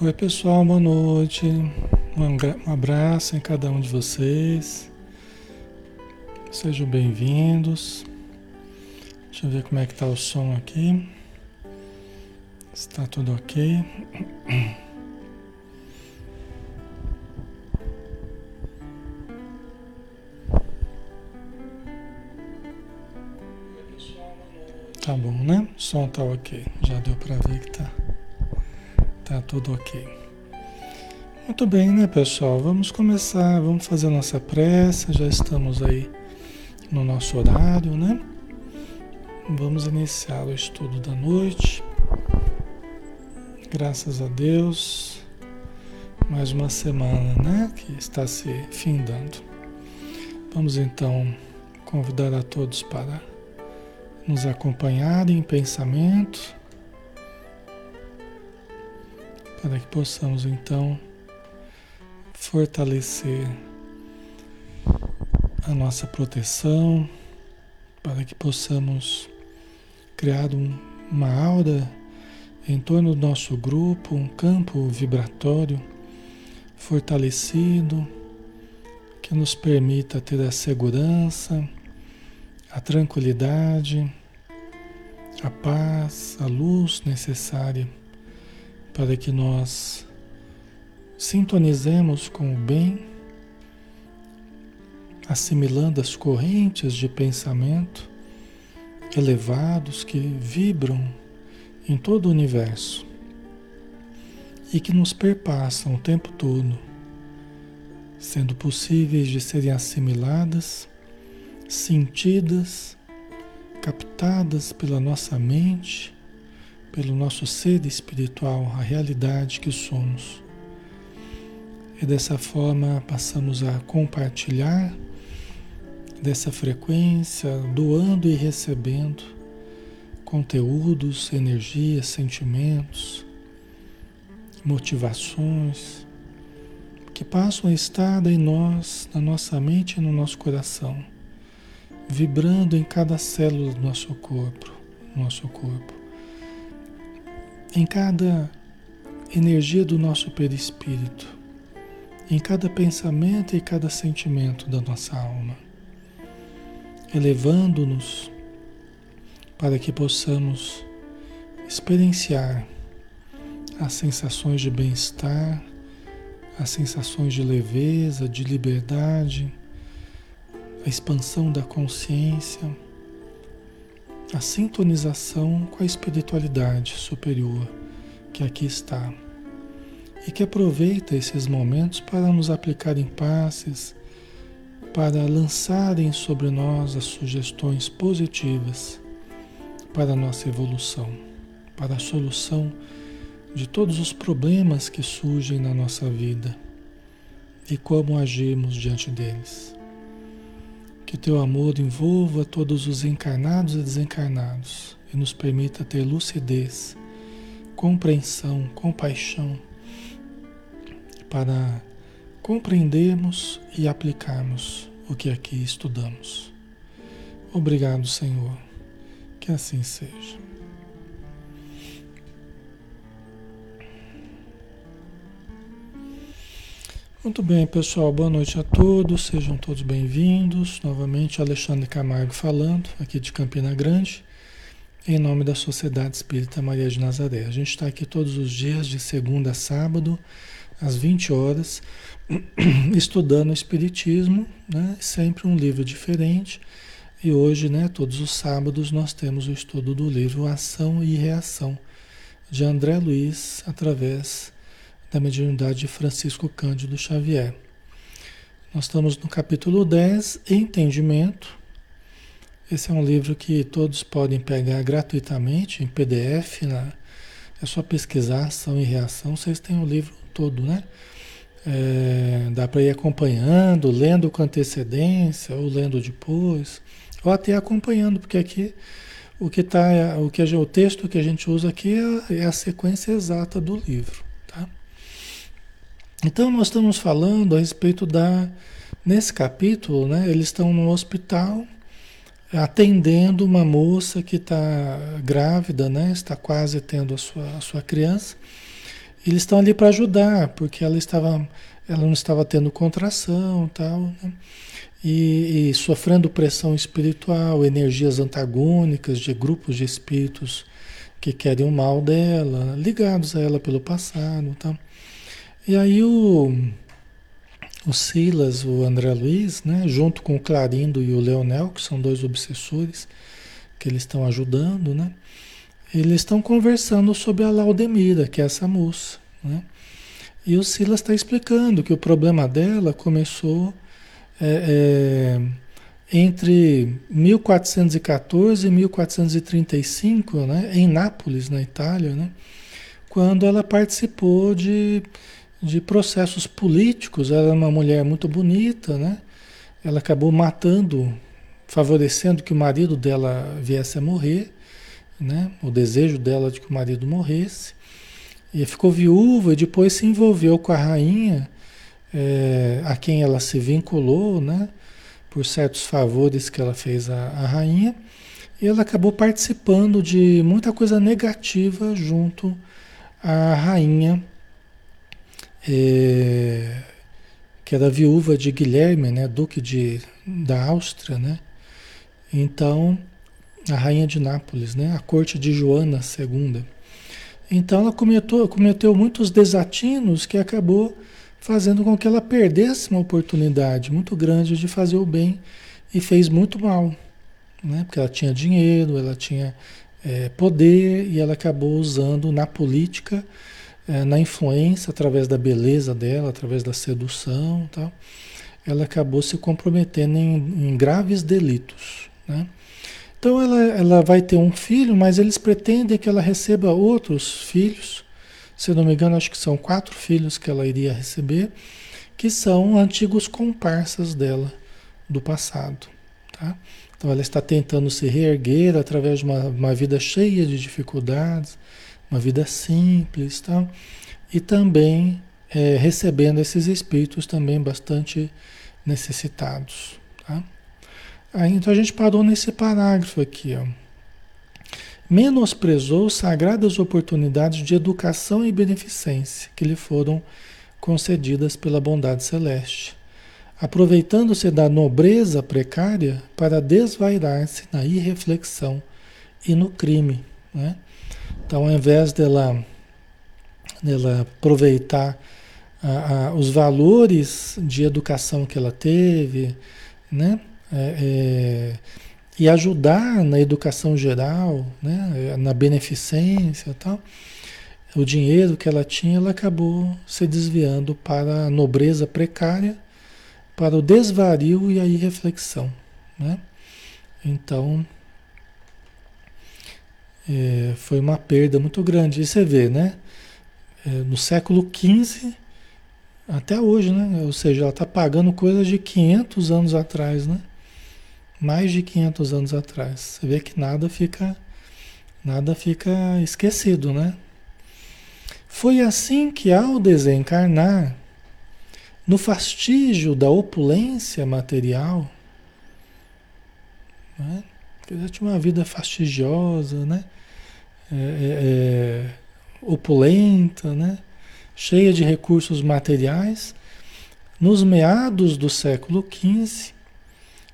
Oi, pessoal, boa noite. Um abraço em cada um de vocês. Sejam bem-vindos. Deixa eu ver como é que tá o som aqui. Está tudo ok. Tá bom, né? O som tá ok. Já deu para ver que tá, tá tudo ok. Muito bem, né, pessoal? Vamos começar, vamos fazer a nossa prece. Já estamos aí no nosso horário, né? Vamos iniciar o estudo da noite. Graças a Deus, mais uma semana, né, que está se findando. Vamos então convidar a todos para nos acompanharem em pensamento, para que possamos então fortalecer a nossa proteção, para que possamos criar um, uma aura em torno do nosso grupo, um campo vibratório fortalecido que nos permita ter a segurança, a tranquilidade, a paz, a luz necessária para que nós sintonizemos com o bem, assimilando as correntes de pensamento elevados que vibram em todo o universo e que nos perpassam o tempo todo, sendo possíveis de serem assimiladas, sentidas captadas pela nossa mente, pelo nosso ser espiritual, a realidade que somos. E dessa forma passamos a compartilhar dessa frequência, doando e recebendo conteúdos, energias, sentimentos, motivações que passam a estar em nós, na nossa mente e no nosso coração vibrando em cada célula do nosso corpo, nosso corpo, em cada energia do nosso perispírito, em cada pensamento e cada sentimento da nossa alma, elevando-nos para que possamos experienciar as sensações de bem-estar, as sensações de leveza, de liberdade, a expansão da consciência, a sintonização com a espiritualidade superior que aqui está e que aproveita esses momentos para nos aplicar em passes, para lançarem sobre nós as sugestões positivas para a nossa evolução, para a solução de todos os problemas que surgem na nossa vida e como agimos diante deles. Que teu amor envolva todos os encarnados e desencarnados e nos permita ter lucidez, compreensão, compaixão para compreendermos e aplicarmos o que aqui estudamos. Obrigado, Senhor. Que assim seja. Muito bem, pessoal. Boa noite a todos. Sejam todos bem-vindos. Novamente, Alexandre Camargo falando, aqui de Campina Grande, em nome da Sociedade Espírita Maria de Nazaré. A gente está aqui todos os dias, de segunda a sábado, às 20 horas, estudando o Espiritismo, né? sempre um livro diferente. E hoje, né, todos os sábados, nós temos o estudo do livro Ação e Reação, de André Luiz, através da mediunidade de Francisco Cândido Xavier. Nós estamos no capítulo 10, Entendimento. Esse é um livro que todos podem pegar gratuitamente em PDF. Né? É só pesquisar ação e reação. Vocês têm o livro todo, né? É, dá para ir acompanhando, lendo com antecedência ou lendo depois, ou até acompanhando, porque aqui o que tá, o que o texto que a gente usa aqui é, é a sequência exata do livro. Então nós estamos falando a respeito da nesse capítulo, né? Eles estão no hospital atendendo uma moça que está grávida, né? Está quase tendo a sua, a sua criança. eles estão ali para ajudar, porque ela estava, ela não estava tendo contração, tal, né? e, e sofrendo pressão espiritual, energias antagônicas de grupos de espíritos que querem o mal dela, ligados a ela pelo passado, tal. E aí o o Silas, o André Luiz, né, junto com o Clarindo e o Leonel, que são dois obsessores que eles estão ajudando, né? Eles estão conversando sobre a Laudemira, que é essa moça, né? E o Silas está explicando que o problema dela começou é, é, entre 1414 e 1435, né, em Nápoles, na Itália, né, quando ela participou de de processos políticos. Ela é uma mulher muito bonita, né? Ela acabou matando, favorecendo que o marido dela viesse a morrer, né? O desejo dela de que o marido morresse. E ficou viúva e depois se envolveu com a rainha, é, a quem ela se vinculou, né? Por certos favores que ela fez à, à rainha. E ela acabou participando de muita coisa negativa junto à rainha é, que era viúva de Guilherme, né, duque de, da Áustria, né? Então, a rainha de Nápoles, né, a corte de Joana II. Então ela cometeu, cometeu muitos desatinos que acabou fazendo com que ela perdesse uma oportunidade muito grande de fazer o bem e fez muito mal, né? Porque ela tinha dinheiro, ela tinha é, poder e ela acabou usando na política é, na influência, através da beleza dela, através da sedução tal, ela acabou se comprometendo em, em graves delitos. Né? Então ela, ela vai ter um filho, mas eles pretendem que ela receba outros filhos. Se não me engano, acho que são quatro filhos que ela iria receber, que são antigos comparsas dela do passado. Tá? Então ela está tentando se reerguer através de uma, uma vida cheia de dificuldades, uma vida simples, tá? E também é, recebendo esses espíritos também bastante necessitados, tá? Aí, então a gente parou nesse parágrafo aqui, ó. Menosprezou sagradas oportunidades de educação e beneficência que lhe foram concedidas pela bondade celeste, aproveitando-se da nobreza precária para desvairar-se na irreflexão e no crime, né? Então, ao invés dela, dela aproveitar a, a, os valores de educação que ela teve, né? É, é, e ajudar na educação geral, né? na beneficência e tal, o dinheiro que ela tinha, ela acabou se desviando para a nobreza precária, para o desvario e a irreflexão. Né? Então, é, foi uma perda muito grande. E você vê, né? É, no século XV até hoje, né? Ou seja, ela está pagando coisas de 500 anos atrás, né? Mais de 500 anos atrás. Você vê que nada fica, nada fica esquecido, né? Foi assim que ao desencarnar, no fastígio da opulência material, né? Ela tinha uma vida fastigiosa, né? É, é, é, opulenta, né? cheia de recursos materiais, nos meados do século XV,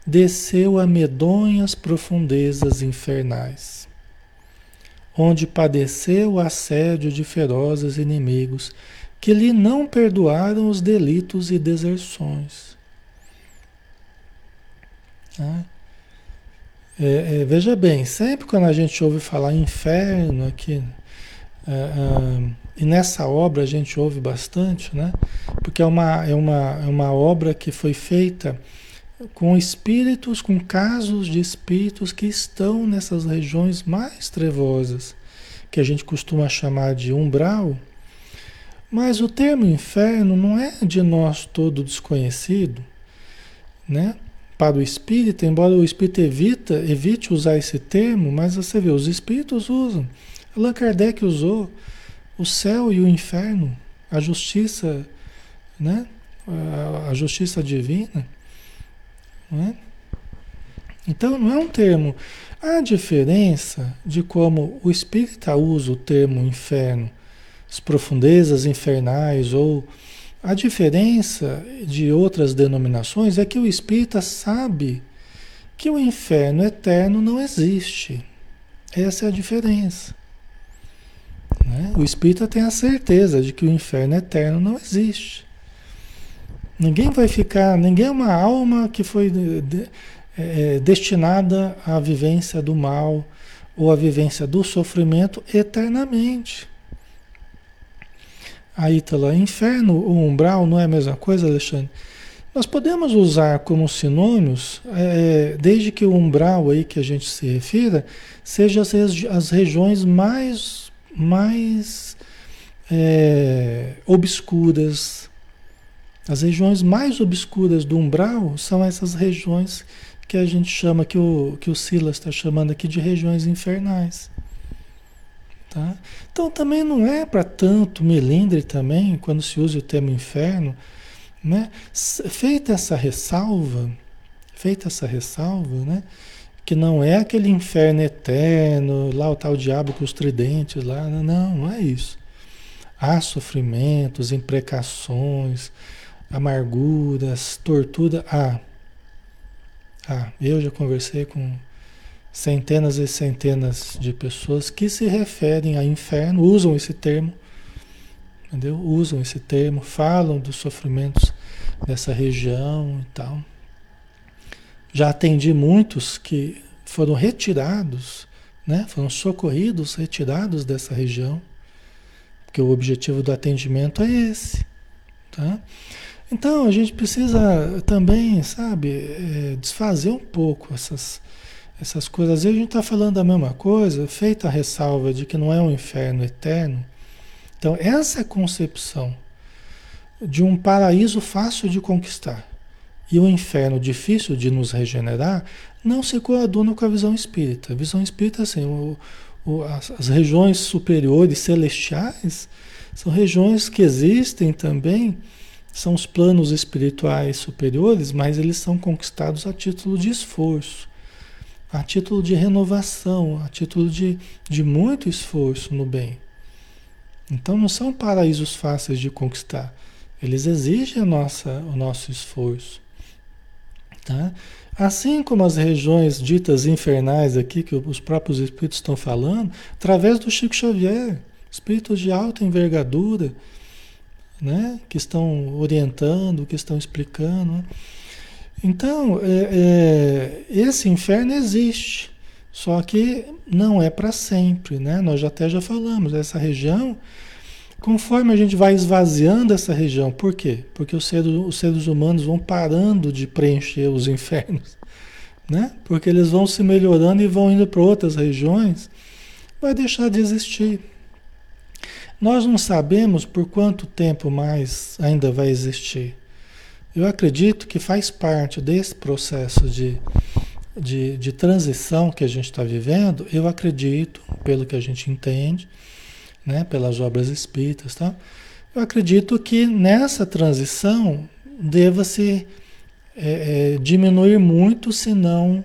desceu a medonhas profundezas infernais, onde padeceu o assédio de ferozes inimigos que lhe não perdoaram os delitos e deserções. Né? É, é, veja bem, sempre quando a gente ouve falar inferno aqui, é, é, e nessa obra a gente ouve bastante, né? Porque é uma, é, uma, é uma obra que foi feita com espíritos, com casos de espíritos que estão nessas regiões mais trevosas, que a gente costuma chamar de umbral. Mas o termo inferno não é de nós todo desconhecido, né? Para o embora o espírito evita, evite usar esse termo, mas você vê, os espíritos usam. Allan Kardec usou o céu e o inferno, a justiça, né? a, a justiça divina. Não é? Então não é um termo. A diferença de como o espírita usa o termo inferno as profundezas infernais ou a diferença de outras denominações é que o espírita sabe que o inferno eterno não existe. Essa é a diferença. Né? O espírita tem a certeza de que o inferno eterno não existe. Ninguém vai ficar, ninguém é uma alma que foi de, de, é, destinada à vivência do mal ou à vivência do sofrimento eternamente. A Ítala, inferno ou umbral não é a mesma coisa, Alexandre? Nós podemos usar como sinônimos, é, desde que o umbral aí que a gente se refira, seja as, as regiões mais, mais é, obscuras. As regiões mais obscuras do umbral são essas regiões que a gente chama, que o, que o Silas está chamando aqui de regiões infernais. Tá? Então também não é para tanto melindre também, quando se usa o termo inferno, né? Feita essa ressalva, feita essa ressalva, né? que não é aquele inferno eterno, lá o tal diabo com os tridentes lá, não, não é isso. Há sofrimentos, imprecações, amarguras, tortura, há. Ah, eu já conversei com centenas e centenas de pessoas que se referem a inferno, usam esse termo, entendeu? Usam esse termo, falam dos sofrimentos dessa região e tal. Já atendi muitos que foram retirados, né? Foram socorridos, retirados dessa região, porque o objetivo do atendimento é esse, tá? Então a gente precisa também, sabe, é, desfazer um pouco essas essas coisas. Às vezes a gente está falando a mesma coisa, feita a ressalva de que não é um inferno eterno. Então, essa concepção de um paraíso fácil de conquistar e um inferno difícil de nos regenerar não se coaduna com a visão espírita. A visão espírita, assim, o, o, as, as regiões superiores celestiais são regiões que existem também, são os planos espirituais superiores, mas eles são conquistados a título de esforço a título de renovação, a título de, de muito esforço no bem. Então não são paraísos fáceis de conquistar. Eles exigem a nossa, o nosso esforço. Tá? Assim como as regiões ditas infernais aqui, que os próprios espíritos estão falando, através do Chico Xavier, espíritos de alta envergadura, né? que estão orientando, que estão explicando. Né? Então, é, é, esse inferno existe, só que não é para sempre, né? Nós até já falamos, essa região, conforme a gente vai esvaziando essa região, por quê? Porque os seres, os seres humanos vão parando de preencher os infernos, né? Porque eles vão se melhorando e vão indo para outras regiões, vai deixar de existir. Nós não sabemos por quanto tempo mais ainda vai existir. Eu acredito que faz parte desse processo de, de, de transição que a gente está vivendo, eu acredito, pelo que a gente entende, né, pelas obras espíritas, tá? eu acredito que nessa transição deva-se é, é, diminuir muito, se não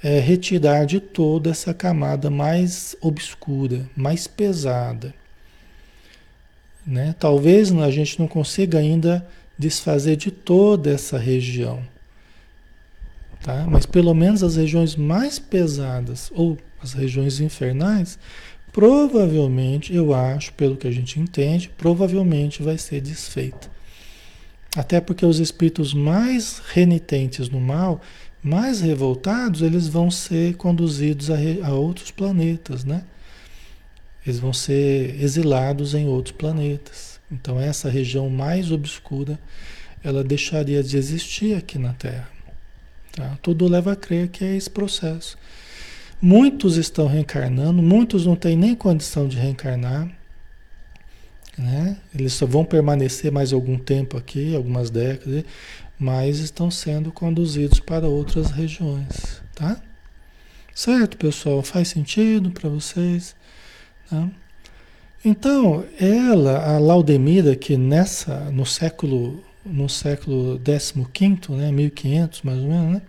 é, retirar de toda essa camada mais obscura, mais pesada. Né? Talvez a gente não consiga ainda desfazer de toda essa região. Tá? Mas pelo menos as regiões mais pesadas ou as regiões infernais, provavelmente, eu acho, pelo que a gente entende, provavelmente vai ser desfeita. Até porque os espíritos mais renitentes no mal, mais revoltados, eles vão ser conduzidos a, a outros planetas, né? Eles vão ser exilados em outros planetas. Então essa região mais obscura, ela deixaria de existir aqui na Terra. Tá? Tudo leva a crer que é esse processo. Muitos estão reencarnando, muitos não têm nem condição de reencarnar. Né? Eles só vão permanecer mais algum tempo aqui, algumas décadas, mas estão sendo conduzidos para outras regiões. Tá? Certo, pessoal? Faz sentido para vocês? Tá? Então, ela, a Laudemira, que nessa, no século, no século XV, né, 1500 mais ou menos, né,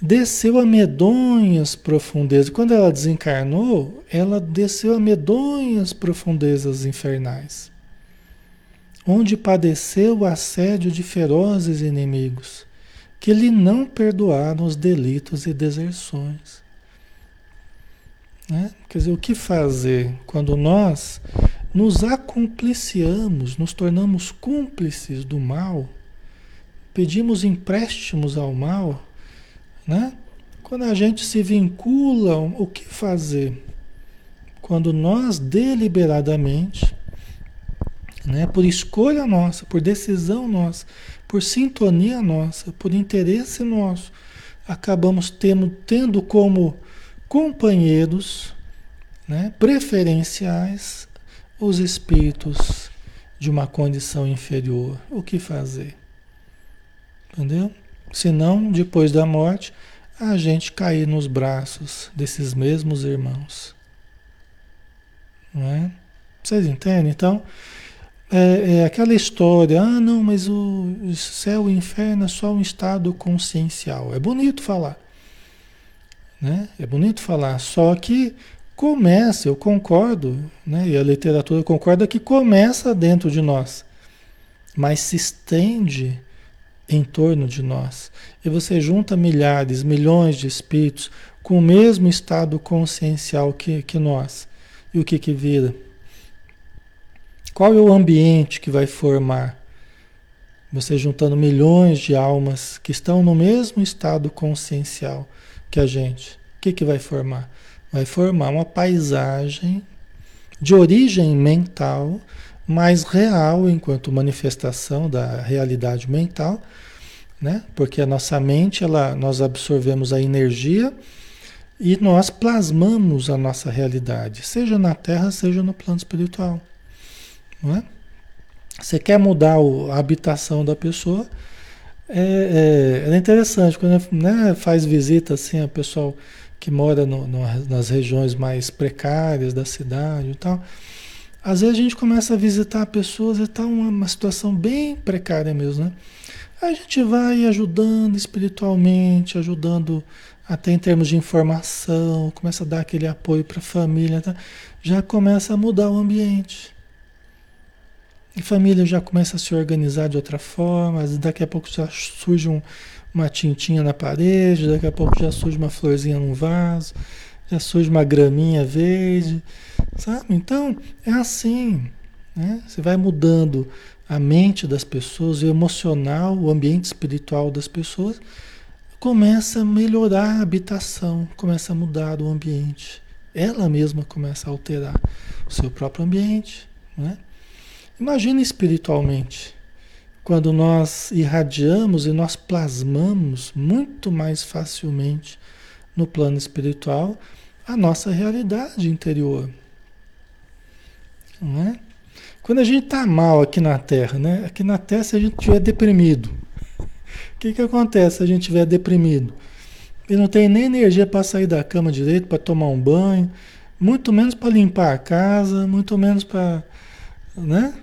desceu a medonhas profundezas. Quando ela desencarnou, ela desceu a medonhas profundezas infernais, onde padeceu o assédio de ferozes inimigos, que lhe não perdoaram os delitos e deserções. Né? Quer dizer, o que fazer quando nós nos acompliciamos, nos tornamos cúmplices do mal, pedimos empréstimos ao mal, né? Quando a gente se vincula, o que fazer? Quando nós deliberadamente, né, por escolha nossa, por decisão nossa, por sintonia nossa, por interesse nosso, acabamos tendo, tendo como companheiros né, preferenciais os espíritos de uma condição inferior. O que fazer? Entendeu? Senão, depois da morte, a gente cair nos braços desses mesmos irmãos. Não é? Vocês entendem? Então, é, é, aquela história, ah, não, mas o céu e o inferno é só um estado consciencial. É bonito falar. Né? É bonito falar, só que começa, eu concordo, né? e a literatura concorda que começa dentro de nós, mas se estende em torno de nós. E você junta milhares, milhões de espíritos com o mesmo estado consciencial que, que nós. E o que que vira? Qual é o ambiente que vai formar? Você juntando milhões de almas que estão no mesmo estado consciencial que a gente. O que que vai formar? Vai formar uma paisagem de origem mental mais real enquanto manifestação da realidade mental, né? Porque a nossa mente, ela, nós absorvemos a energia e nós plasmamos a nossa realidade, seja na Terra, seja no plano espiritual, não é? Você quer mudar a habitação da pessoa, é, é, é interessante, quando né, faz visita assim, a pessoal que mora no, no, nas regiões mais precárias da cidade e tal, às vezes a gente começa a visitar pessoas e está uma, uma situação bem precária mesmo, né? A gente vai ajudando espiritualmente, ajudando até em termos de informação, começa a dar aquele apoio para a família, tá? já começa a mudar o ambiente. A família já começa a se organizar de outra forma, daqui a pouco já surge um, uma tintinha na parede, daqui a pouco já surge uma florzinha num vaso, já surge uma graminha verde, sabe? Então, é assim, né? Você vai mudando a mente das pessoas, o emocional, o ambiente espiritual das pessoas, começa a melhorar a habitação, começa a mudar o ambiente. Ela mesma começa a alterar o seu próprio ambiente, né? Imagina espiritualmente, quando nós irradiamos e nós plasmamos muito mais facilmente no plano espiritual a nossa realidade interior. Não é? Quando a gente está mal aqui na Terra, né? Aqui na Terra, se a gente estiver deprimido, o que, que acontece se a gente estiver deprimido? E não tem nem energia para sair da cama direito, para tomar um banho, muito menos para limpar a casa, muito menos para né?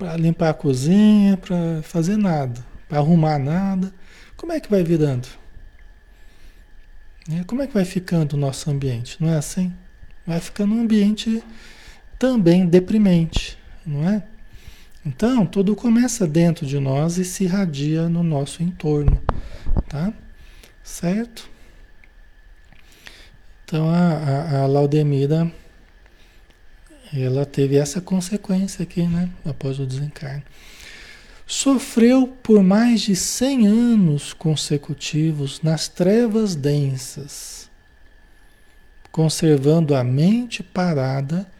Para limpar a cozinha, para fazer nada, para arrumar nada. Como é que vai virando? Né? Como é que vai ficando o nosso ambiente? Não é assim? Vai ficando um ambiente também deprimente, não é? Então, tudo começa dentro de nós e se irradia no nosso entorno, tá? Certo? Então, a, a, a Laudemira, ela teve essa consequência aqui, né? Após o desencarne. Sofreu por mais de 100 anos consecutivos nas trevas densas, conservando a mente parada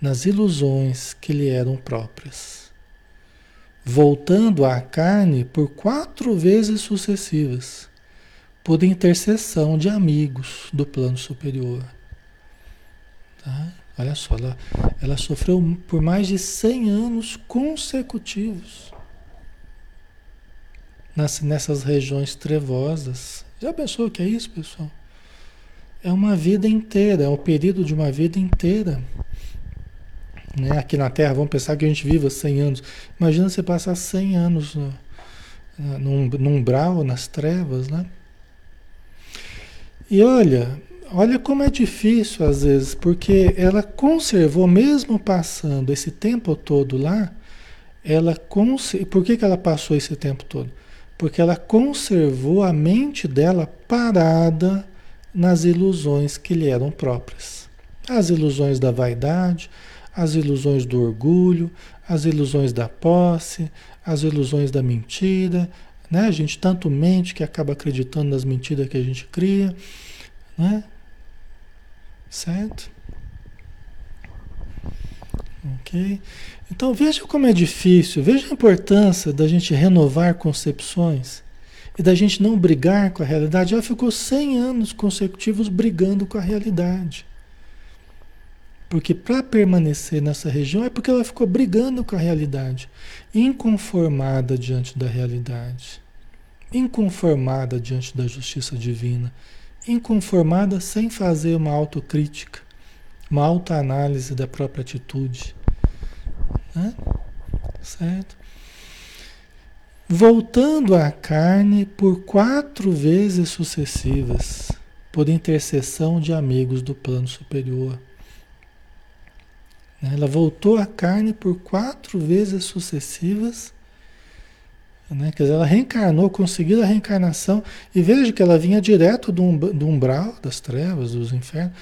nas ilusões que lhe eram próprias, voltando à carne por quatro vezes sucessivas, por intercessão de amigos do plano superior. Tá? Olha só, ela, ela sofreu por mais de 100 anos consecutivos nas, nessas regiões trevosas. Já pensou o que é isso, pessoal? É uma vida inteira, é um período de uma vida inteira. Né? Aqui na Terra, vamos pensar que a gente viva 100 anos. Imagina você passar 100 anos no, no, no umbral, nas trevas, né? E olha, olha como é difícil às vezes, porque ela conservou, mesmo passando esse tempo todo lá, ela cons... por que, que ela passou esse tempo todo? Porque ela conservou a mente dela parada nas ilusões que lhe eram próprias. As ilusões da vaidade, as ilusões do orgulho, as ilusões da posse, as ilusões da mentira, né? A gente tanto mente que acaba acreditando nas mentiras que a gente cria, né? Certo? Ok? Então veja como é difícil, veja a importância da gente renovar concepções e da gente não brigar com a realidade. Ela ficou 100 anos consecutivos brigando com a realidade. Porque para permanecer nessa região é porque ela ficou brigando com a realidade, inconformada diante da realidade, inconformada diante da justiça divina, inconformada sem fazer uma autocrítica, uma autoanálise da própria atitude. Né? Certo? Voltando à carne por quatro vezes sucessivas, por intercessão de amigos do plano superior. Ela voltou à carne por quatro vezes sucessivas. Né? Quer dizer, ela reencarnou, conseguiu a reencarnação. E veja que ela vinha direto do, do umbral das trevas, dos infernos.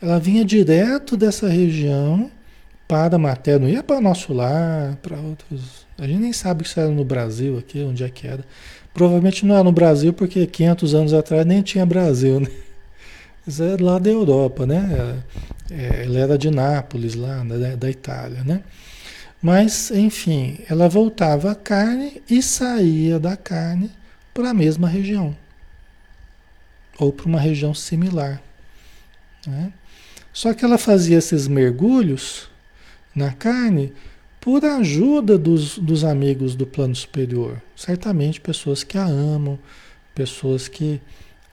Ela vinha direto dessa região para a matéria. Não ia para nosso lar, para outros. A gente nem sabe se era no Brasil aqui, onde é que era. Provavelmente não era no Brasil, porque 500 anos atrás nem tinha Brasil, né? Isso é lá da Europa, né? É, ela era de Nápoles, lá da, da Itália, né? Mas, enfim, ela voltava à carne e saía da carne para a mesma região. Ou para uma região similar. Né? Só que ela fazia esses mergulhos na carne por ajuda dos, dos amigos do plano superior. Certamente pessoas que a amam, pessoas que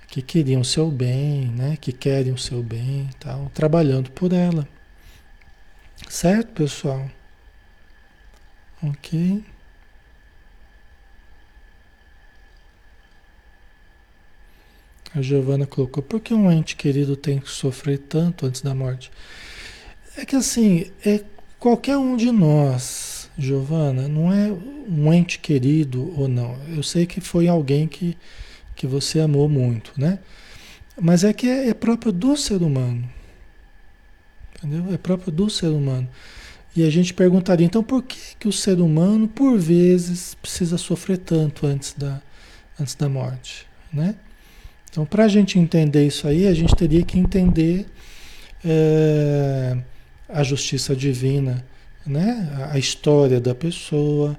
que queriam seu bem, né? que querem o seu bem, tal, trabalhando por ela. Certo, pessoal? Ok. A Giovana colocou, por que um ente querido tem que sofrer tanto antes da morte? É que assim, é qualquer um de nós, Giovana, não é um ente querido ou não. Eu sei que foi alguém que que você amou muito, né? Mas é que é, é próprio do ser humano. Entendeu? É próprio do ser humano. E a gente perguntaria, então por que, que o ser humano, por vezes, precisa sofrer tanto antes da, antes da morte? Né? Então, para a gente entender isso aí, a gente teria que entender é, a justiça divina, né? a, a história da pessoa,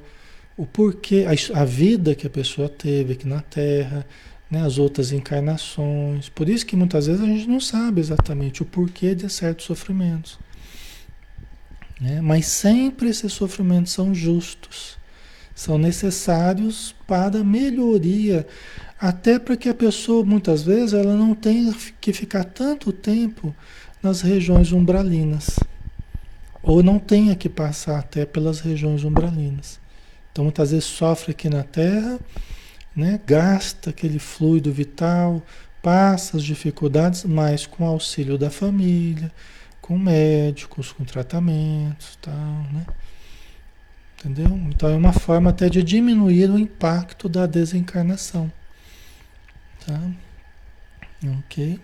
o porquê, a, a vida que a pessoa teve aqui na Terra, né, as outras encarnações. Por isso que muitas vezes a gente não sabe exatamente o porquê de certos sofrimentos. Né? Mas sempre esses sofrimentos são justos, são necessários para melhoria, até para que a pessoa muitas vezes ela não tenha que ficar tanto tempo nas regiões umbralinas, ou não tenha que passar até pelas regiões umbralinas. Então muitas vezes sofre aqui na Terra né? gasta aquele fluido vital, passa as dificuldades, mas com auxílio da família, com médicos, com tratamentos, tal, né? Entendeu? Então é uma forma até de diminuir o impacto da desencarnação. Tá? Ok?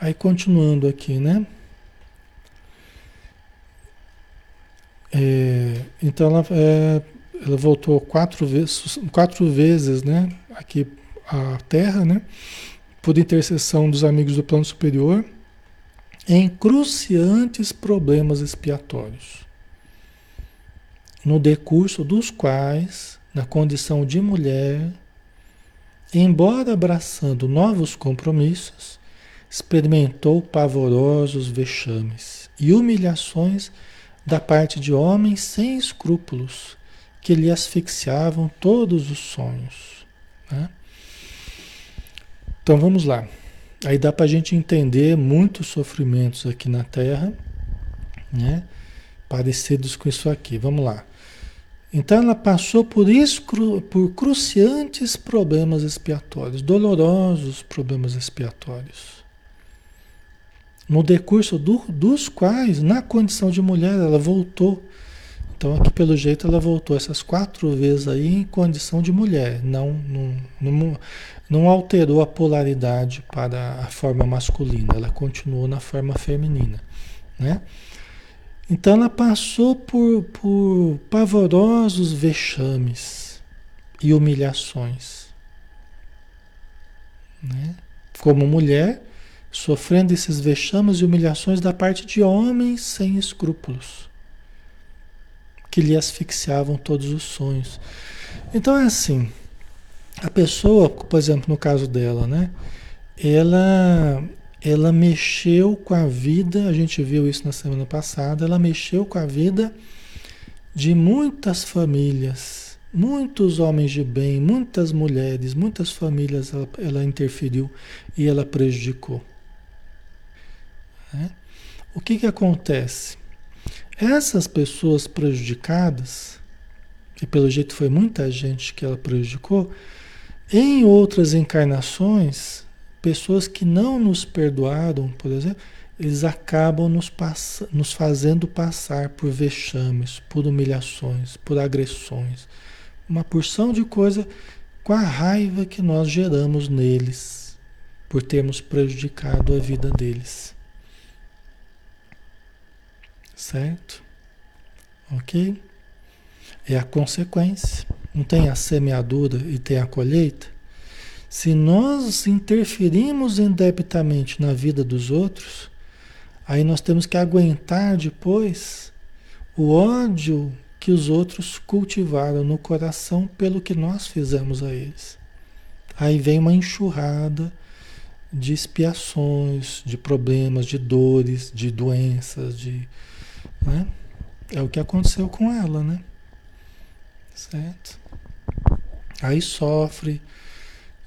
Aí continuando aqui, né? É, então ela é, ela voltou quatro vezes, quatro vezes, né, aqui à Terra, né, por intercessão dos amigos do plano superior, em cruciantes problemas expiatórios, no decurso dos quais, na condição de mulher, embora abraçando novos compromissos, experimentou pavorosos vexames e humilhações da parte de homens sem escrúpulos que lhe asfixiavam todos os sonhos. Né? Então vamos lá. Aí dá para a gente entender muitos sofrimentos aqui na Terra, né? parecidos com isso aqui. Vamos lá. Então ela passou por, excru, por cruciantes problemas expiatórios, dolorosos problemas expiatórios. No decurso do, dos quais, na condição de mulher, ela voltou. Então aqui pelo jeito ela voltou essas quatro vezes aí em condição de mulher, não, não, não, não alterou a polaridade para a forma masculina, ela continuou na forma feminina, né? Então ela passou por, por pavorosos vexames e humilhações. Né? Como mulher, sofrendo esses vexames e humilhações da parte de homens sem escrúpulos, que lhe asfixiavam todos os sonhos. Então é assim, a pessoa, por exemplo, no caso dela, né? Ela ela mexeu com a vida, a gente viu isso na semana passada, ela mexeu com a vida de muitas famílias, muitos homens de bem, muitas mulheres, muitas famílias ela, ela interferiu e ela prejudicou. Né? O que, que acontece? Essas pessoas prejudicadas, e pelo jeito foi muita gente que ela prejudicou, em outras encarnações, pessoas que não nos perdoaram, por exemplo, eles acabam nos, pass nos fazendo passar por vexames, por humilhações, por agressões. Uma porção de coisa com a raiva que nós geramos neles, por termos prejudicado a vida deles. Certo? Ok? É a consequência. Não tem a semeadura e tem a colheita? Se nós interferimos indebitamente na vida dos outros, aí nós temos que aguentar depois o ódio que os outros cultivaram no coração pelo que nós fizemos a eles. Aí vem uma enxurrada de expiações, de problemas, de dores, de doenças, de, né? É o que aconteceu com ela, né? Certo? Aí sofre,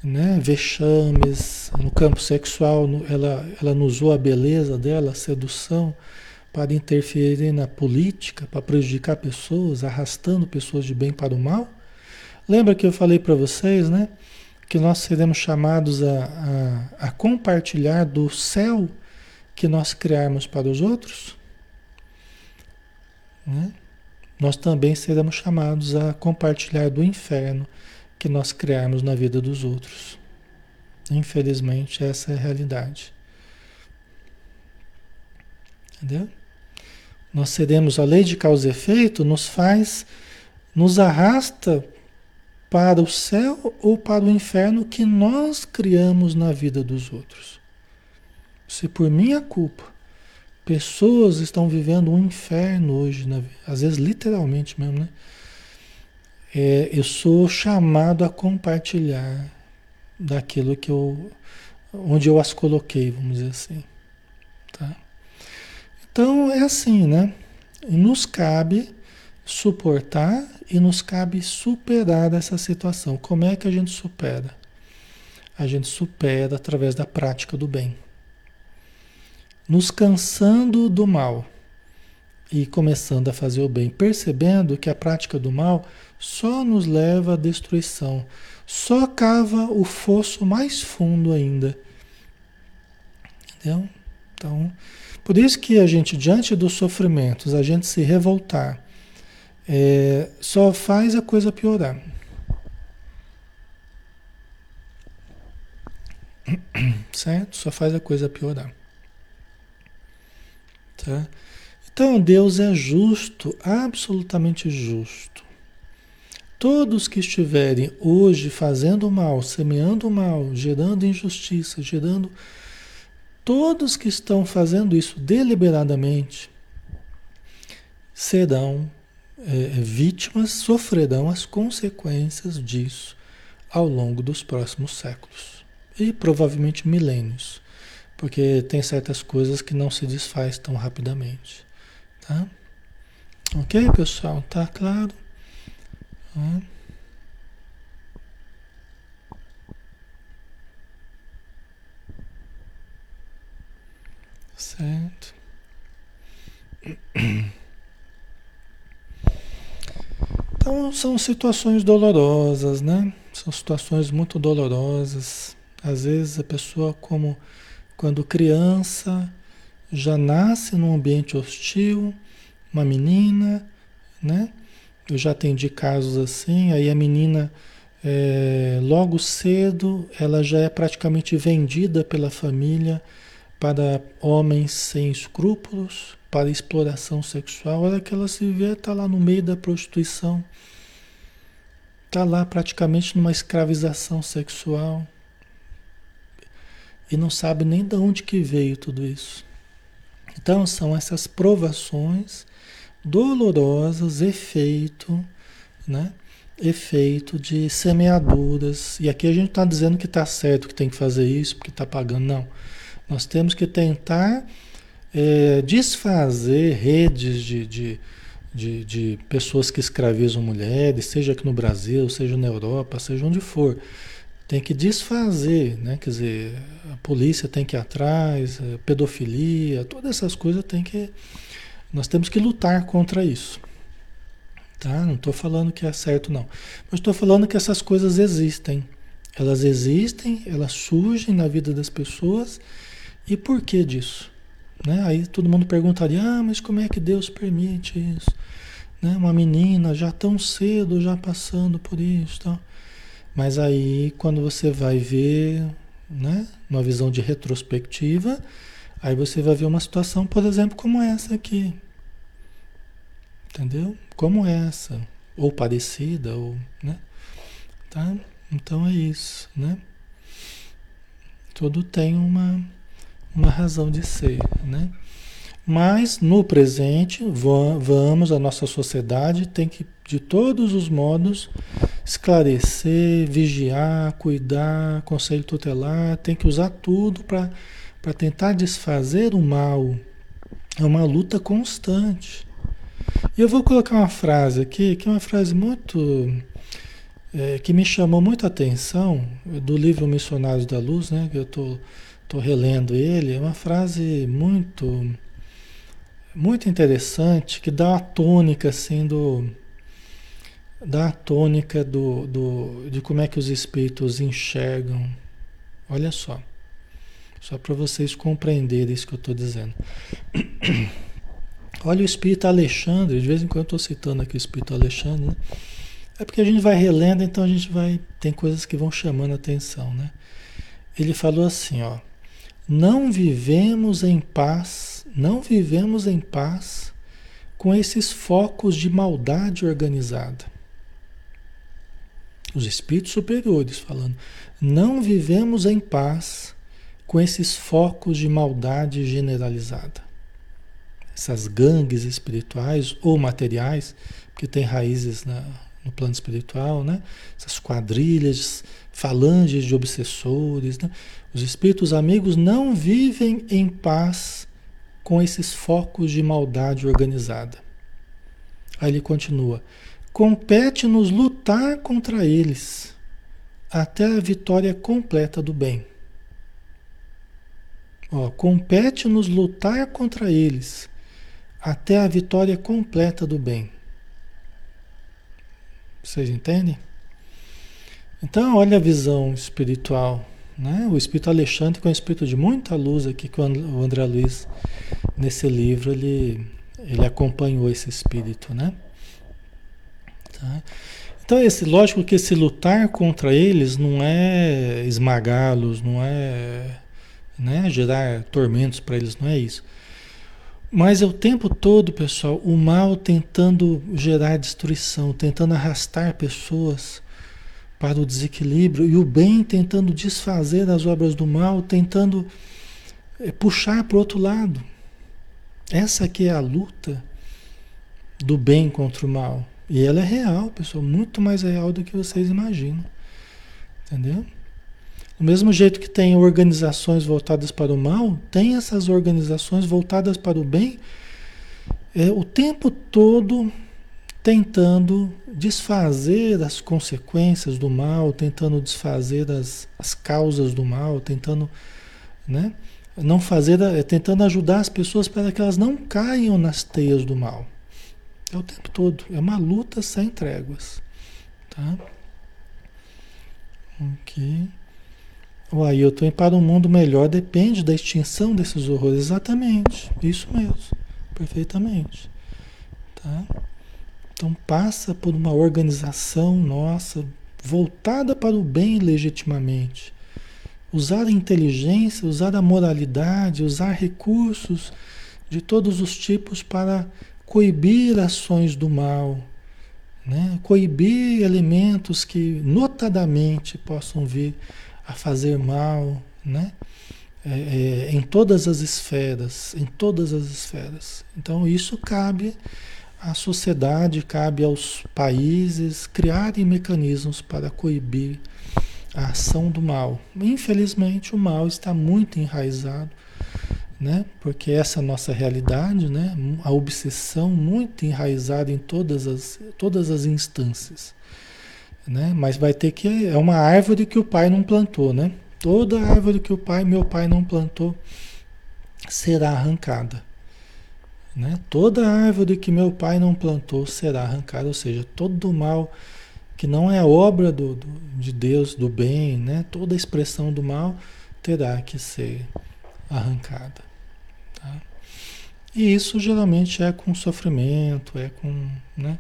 né, vexames no campo sexual, ela, ela usou a beleza dela, a sedução, para interferir na política, para prejudicar pessoas, arrastando pessoas de bem para o mal. Lembra que eu falei para vocês, né? Que nós seremos chamados a, a, a compartilhar do céu que nós criarmos para os outros? Né? Nós também seremos chamados a compartilhar do inferno que nós criarmos na vida dos outros. Infelizmente, essa é a realidade. Entendeu? Nós seremos a lei de causa e efeito, nos faz, nos arrasta para o céu ou para o inferno que nós criamos na vida dos outros. Se por minha culpa pessoas estão vivendo um inferno hoje, às vezes literalmente mesmo, né? É, eu sou chamado a compartilhar daquilo que eu, onde eu as coloquei, vamos dizer assim, tá? Então é assim, né? Nos cabe suportar e nos cabe superar essa situação. Como é que a gente supera? A gente supera através da prática do bem. Nos cansando do mal e começando a fazer o bem, percebendo que a prática do mal só nos leva à destruição, só cava o fosso mais fundo ainda. Entendeu? Então, por isso que a gente, diante dos sofrimentos, a gente se revoltar, é, só faz a coisa piorar. Certo? Só faz a coisa piorar. Tá? Então Deus é justo, absolutamente justo. Todos que estiverem hoje fazendo mal, semeando mal, gerando injustiça, gerando. Todos que estão fazendo isso deliberadamente serão é, vítimas, sofrerão as consequências disso ao longo dos próximos séculos e provavelmente milênios, porque tem certas coisas que não se desfaz tão rapidamente. Tá? Ok, pessoal? Tá claro? Hum. Certo. Então, são situações dolorosas, né? São situações muito dolorosas. Às vezes a pessoa, como quando criança, já nasce num ambiente hostil, uma menina, né? Eu já atendi casos assim, aí a menina é, logo cedo ela já é praticamente vendida pela família para homens sem escrúpulos, para exploração sexual. A hora que ela se vê, está lá no meio da prostituição, está lá praticamente numa escravização sexual e não sabe nem de onde que veio tudo isso. Então são essas provações dolorosas, efeito, né? Efeito de semeaduras. E aqui a gente está dizendo que está certo, que tem que fazer isso, porque está pagando. Não. Nós temos que tentar é, desfazer redes de, de, de, de pessoas que escravizam mulheres, seja aqui no Brasil, seja na Europa, seja onde for. Tem que desfazer, né? Quer dizer, a polícia tem que ir atrás, pedofilia, todas essas coisas tem que nós temos que lutar contra isso. Tá? Não estou falando que é certo, não. Mas estou falando que essas coisas existem. Elas existem, elas surgem na vida das pessoas. E por que disso? Né? Aí todo mundo perguntaria: ah, mas como é que Deus permite isso? Né? Uma menina já tão cedo, já passando por isso. Tal. Mas aí, quando você vai ver, né, uma visão de retrospectiva, aí você vai ver uma situação, por exemplo, como essa aqui. Entendeu? Como essa, ou parecida, ou, né? Tá? Então é isso, né? Tudo tem uma, uma razão de ser, né? Mas no presente, vamos, a nossa sociedade tem que, de todos os modos, esclarecer, vigiar, cuidar, conselho tutelar, tem que usar tudo para tentar desfazer o mal. É uma luta constante. Eu vou colocar uma frase aqui, que é uma frase muito. É, que me chamou muita atenção, do livro Missionários da Luz, né? Que eu tô, tô relendo ele. É uma frase muito. Muito interessante, que dá a tônica assim do. dá a tônica do, do, de como é que os espíritos enxergam. Olha só. Só para vocês compreenderem isso que eu estou dizendo. Olha o espírito Alexandre, de vez em quando eu estou citando aqui o espírito Alexandre, né? É porque a gente vai relendo, então a gente vai. Tem coisas que vão chamando a atenção, né? Ele falou assim, ó. Não vivemos em paz, não vivemos em paz com esses focos de maldade organizada. Os espíritos superiores falando, não vivemos em paz com esses focos de maldade generalizada essas gangues espirituais ou materiais, que tem raízes na, no plano espiritual, né? essas quadrilhas, falanges de obsessores. Né? Os espíritos amigos não vivem em paz com esses focos de maldade organizada. Aí ele continua: compete-nos lutar contra eles até a vitória completa do bem. compete-nos lutar contra eles até a vitória completa do bem. Vocês entendem? Então, olha a visão espiritual. Né? O espírito Alexandre, com é um espírito de muita luz aqui, que o André Luiz, nesse livro, ele, ele acompanhou esse espírito. Né? Tá? Então, esse, lógico que esse lutar contra eles não é esmagá-los, não é né, gerar tormentos para eles, não é isso. Mas é o tempo todo, pessoal, o mal tentando gerar destruição, tentando arrastar pessoas para o desequilíbrio e o bem tentando desfazer as obras do mal, tentando é, puxar para o outro lado. Essa aqui é a luta do bem contra o mal. E ela é real, pessoal, muito mais real do que vocês imaginam. Entendeu? Do mesmo jeito que tem organizações voltadas para o mal, tem essas organizações voltadas para o bem, é, o tempo todo tentando desfazer as consequências do mal, tentando desfazer as, as causas do mal, tentando, né, não fazer, é, tentando ajudar as pessoas para que elas não caiam nas teias do mal. É o tempo todo. É uma luta sem tréguas. Tá? Ok. O Ailton, para um mundo melhor depende da extinção desses horrores. Exatamente. Isso mesmo. Perfeitamente. Tá? Então passa por uma organização nossa voltada para o bem legitimamente. Usar a inteligência, usar a moralidade, usar recursos de todos os tipos para coibir ações do mal, né? coibir elementos que notadamente possam vir a fazer mal, né? É, é, em todas as esferas, em todas as esferas. Então isso cabe à sociedade, cabe aos países criarem mecanismos para coibir a ação do mal. Infelizmente o mal está muito enraizado né? Porque essa nossa realidade, né? A obsessão muito enraizada em todas as, todas as instâncias, né? Mas vai ter que é uma árvore que o pai não plantou, né? Toda árvore que o pai, meu pai não plantou, será arrancada, né? Toda árvore que meu pai não plantou será arrancada, ou seja, todo mal que não é obra do, do, de Deus, do bem, né? Toda expressão do mal terá que ser arrancada. Tá? E isso geralmente é com sofrimento, é com, né,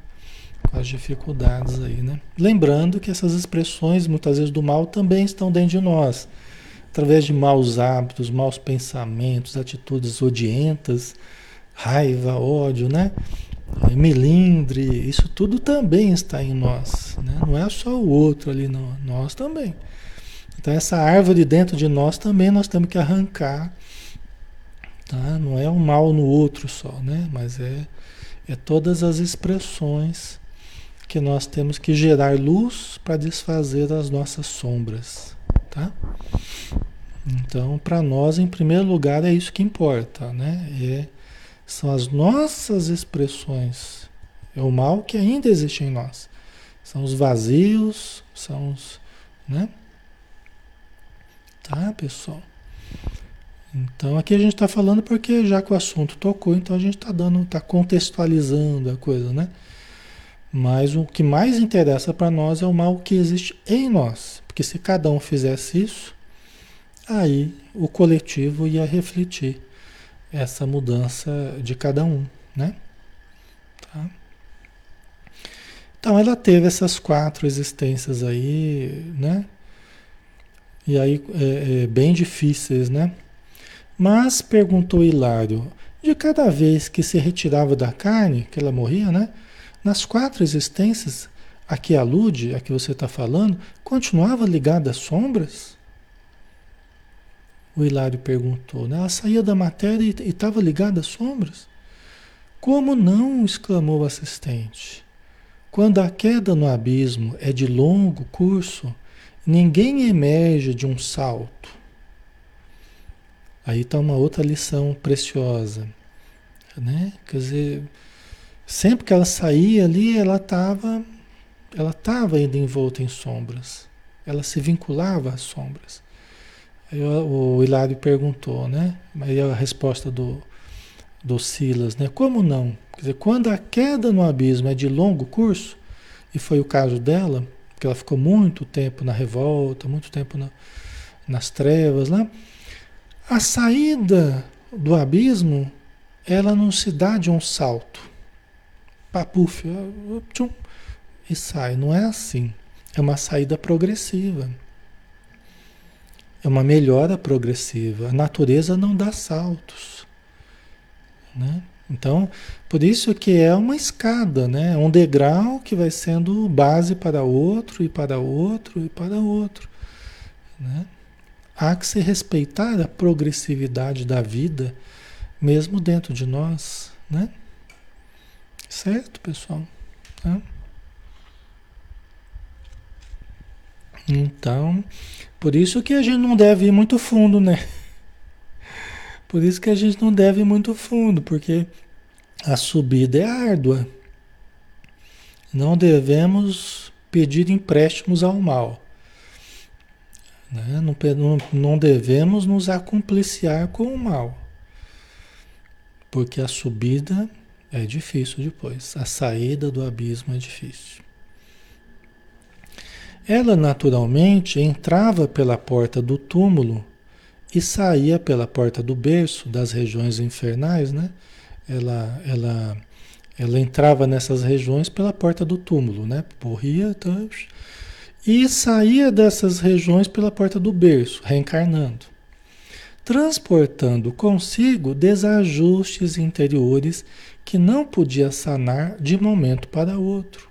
as dificuldades aí, né? Lembrando que essas expressões, muitas vezes do mal, também estão dentro de nós, através de maus hábitos, maus pensamentos, atitudes odientas, raiva, ódio, né? Melindre, isso tudo também está em nós, né? Não é só o outro ali, não, nós também. Então essa árvore dentro de nós também nós temos que arrancar Tá? Não é o mal no outro só, né? Mas é, é todas as expressões que nós temos que gerar luz para desfazer as nossas sombras, tá? Então, para nós, em primeiro lugar, é isso que importa, né? É, são as nossas expressões. É o mal que ainda existe em nós. São os vazios, são os, né? Tá, pessoal? Então aqui a gente está falando porque já que o assunto tocou, então a gente está dando, está contextualizando a coisa, né? Mas o que mais interessa para nós é o mal que existe em nós, porque se cada um fizesse isso, aí o coletivo ia refletir essa mudança de cada um, né? Tá? Então ela teve essas quatro existências aí, né? E aí é, é, bem difíceis, né? Mas, perguntou Hilário, de cada vez que se retirava da carne, que ela morria, né? Nas quatro existências a que alude, a que você está falando, continuava ligada às sombras? O Hilário perguntou, né? Ela saía da matéria e estava ligada às sombras? Como não? exclamou o assistente. Quando a queda no abismo é de longo curso, ninguém emerge de um salto. Aí está uma outra lição preciosa, né? Quer dizer, sempre que ela saía ali, ela estava ela estava ainda envolta em sombras. Ela se vinculava às sombras. Aí o, Hilário perguntou, né? Aí a resposta do, do Silas, né? Como não? Quer dizer, quando a queda no abismo é de longo curso, e foi o caso dela, porque ela ficou muito tempo na revolta, muito tempo na, nas trevas, né? A saída do abismo, ela não se dá de um salto. Papuf, tchum, e sai. Não é assim. É uma saída progressiva. É uma melhora progressiva. A natureza não dá saltos. Né? Então, por isso que é uma escada, né? É um degrau que vai sendo base para outro e para outro e para outro. Né? Há que se respeitar a progressividade da vida, mesmo dentro de nós, né? Certo, pessoal? Tá? Então, por isso que a gente não deve ir muito fundo, né? Por isso que a gente não deve ir muito fundo, porque a subida é árdua. Não devemos pedir empréstimos ao mal. Né? Não, não, devemos nos acompliciar com o mal, porque a subida É difícil depois. A saída do abismo é difícil. Ela naturalmente entrava pela porta do túmulo e saía pela porta do berço, das regiões infernais, né? Ela, ela, ela entrava nessas regiões pela porta do túmulo, né? Morria tá? e saía dessas regiões pela porta do berço, reencarnando, transportando consigo desajustes interiores que não podia sanar de momento para outro.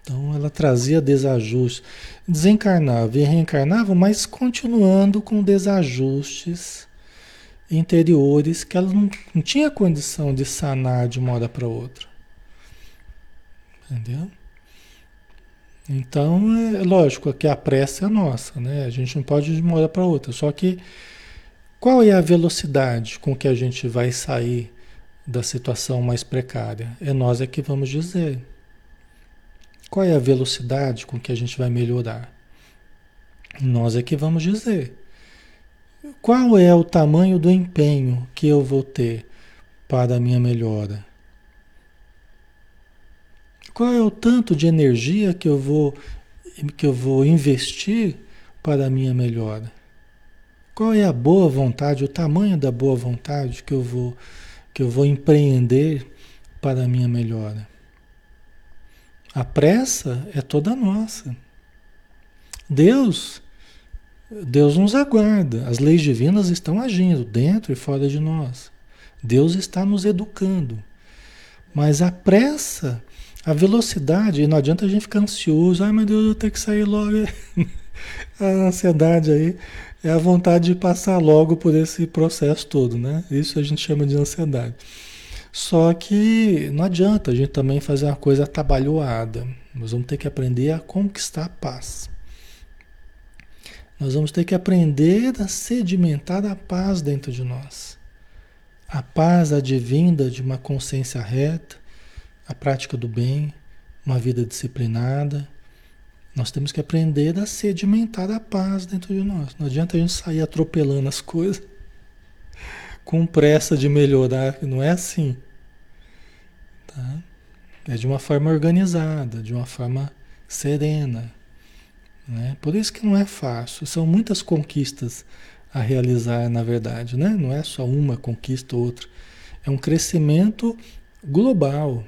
Então ela trazia desajustes, desencarnava e reencarnava, mas continuando com desajustes interiores que ela não, não tinha condição de sanar de uma hora para outra. Entendeu? Então, é lógico que a pressa é nossa, né? A gente não pode de uma hora para outra. Só que qual é a velocidade com que a gente vai sair da situação mais precária? É nós é que vamos dizer. Qual é a velocidade com que a gente vai melhorar? Nós é que vamos dizer. Qual é o tamanho do empenho que eu vou ter para a minha melhora? Qual é o tanto de energia que eu vou que eu vou investir para a minha melhora? Qual é a boa vontade, o tamanho da boa vontade que eu vou que eu vou empreender para a minha melhora? A pressa é toda nossa. Deus, Deus nos aguarda. As leis divinas estão agindo dentro e fora de nós. Deus está nos educando. Mas a pressa, a velocidade, não adianta a gente ficar ansioso. Ai meu Deus, eu tenho que sair logo. a ansiedade aí é a vontade de passar logo por esse processo todo, né? Isso a gente chama de ansiedade. Só que não adianta a gente também fazer uma coisa atabalhoada. Nós vamos ter que aprender a conquistar a paz. Nós vamos ter que aprender a sedimentar a paz dentro de nós. A paz advinda de uma consciência reta, a prática do bem, uma vida disciplinada. Nós temos que aprender a sedimentar a paz dentro de nós. Não adianta a gente sair atropelando as coisas com pressa de melhorar, não é assim. Tá? É de uma forma organizada, de uma forma serena. Né? Por isso que não é fácil. São muitas conquistas a realizar, na verdade. Né? Não é só uma conquista ou outra. É um crescimento global.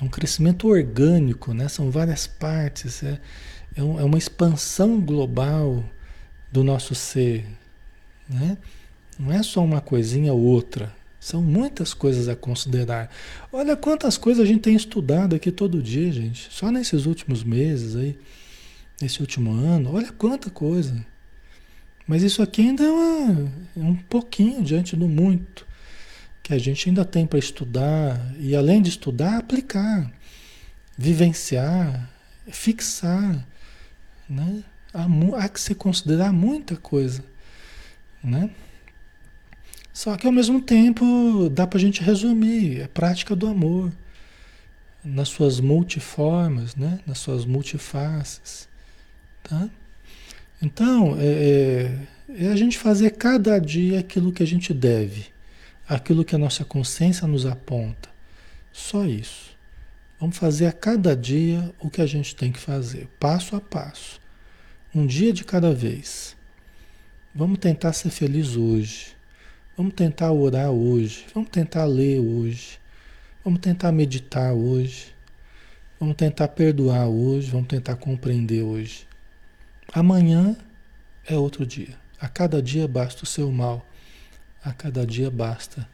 É um crescimento orgânico, né? são várias partes. É, é, é uma expansão global do nosso ser. Né? Não é só uma coisinha ou outra. São muitas coisas a considerar. Olha quantas coisas a gente tem estudado aqui todo dia, gente. Só nesses últimos meses aí, nesse último ano. Olha quanta coisa. Mas isso aqui ainda é, uma, é um pouquinho diante do muito que a gente ainda tem para estudar e além de estudar, aplicar, vivenciar, fixar, né? Há, há que se considerar muita coisa, né? Só que ao mesmo tempo dá para a gente resumir, é prática do amor, nas suas multiformas, né? nas suas multifaces. Tá? Então, é, é, é a gente fazer cada dia aquilo que a gente deve, aquilo que a nossa consciência nos aponta. Só isso. Vamos fazer a cada dia o que a gente tem que fazer, passo a passo, um dia de cada vez. Vamos tentar ser feliz hoje. Vamos tentar orar hoje, vamos tentar ler hoje, vamos tentar meditar hoje, vamos tentar perdoar hoje, vamos tentar compreender hoje. Amanhã é outro dia. A cada dia basta o seu mal, a cada dia basta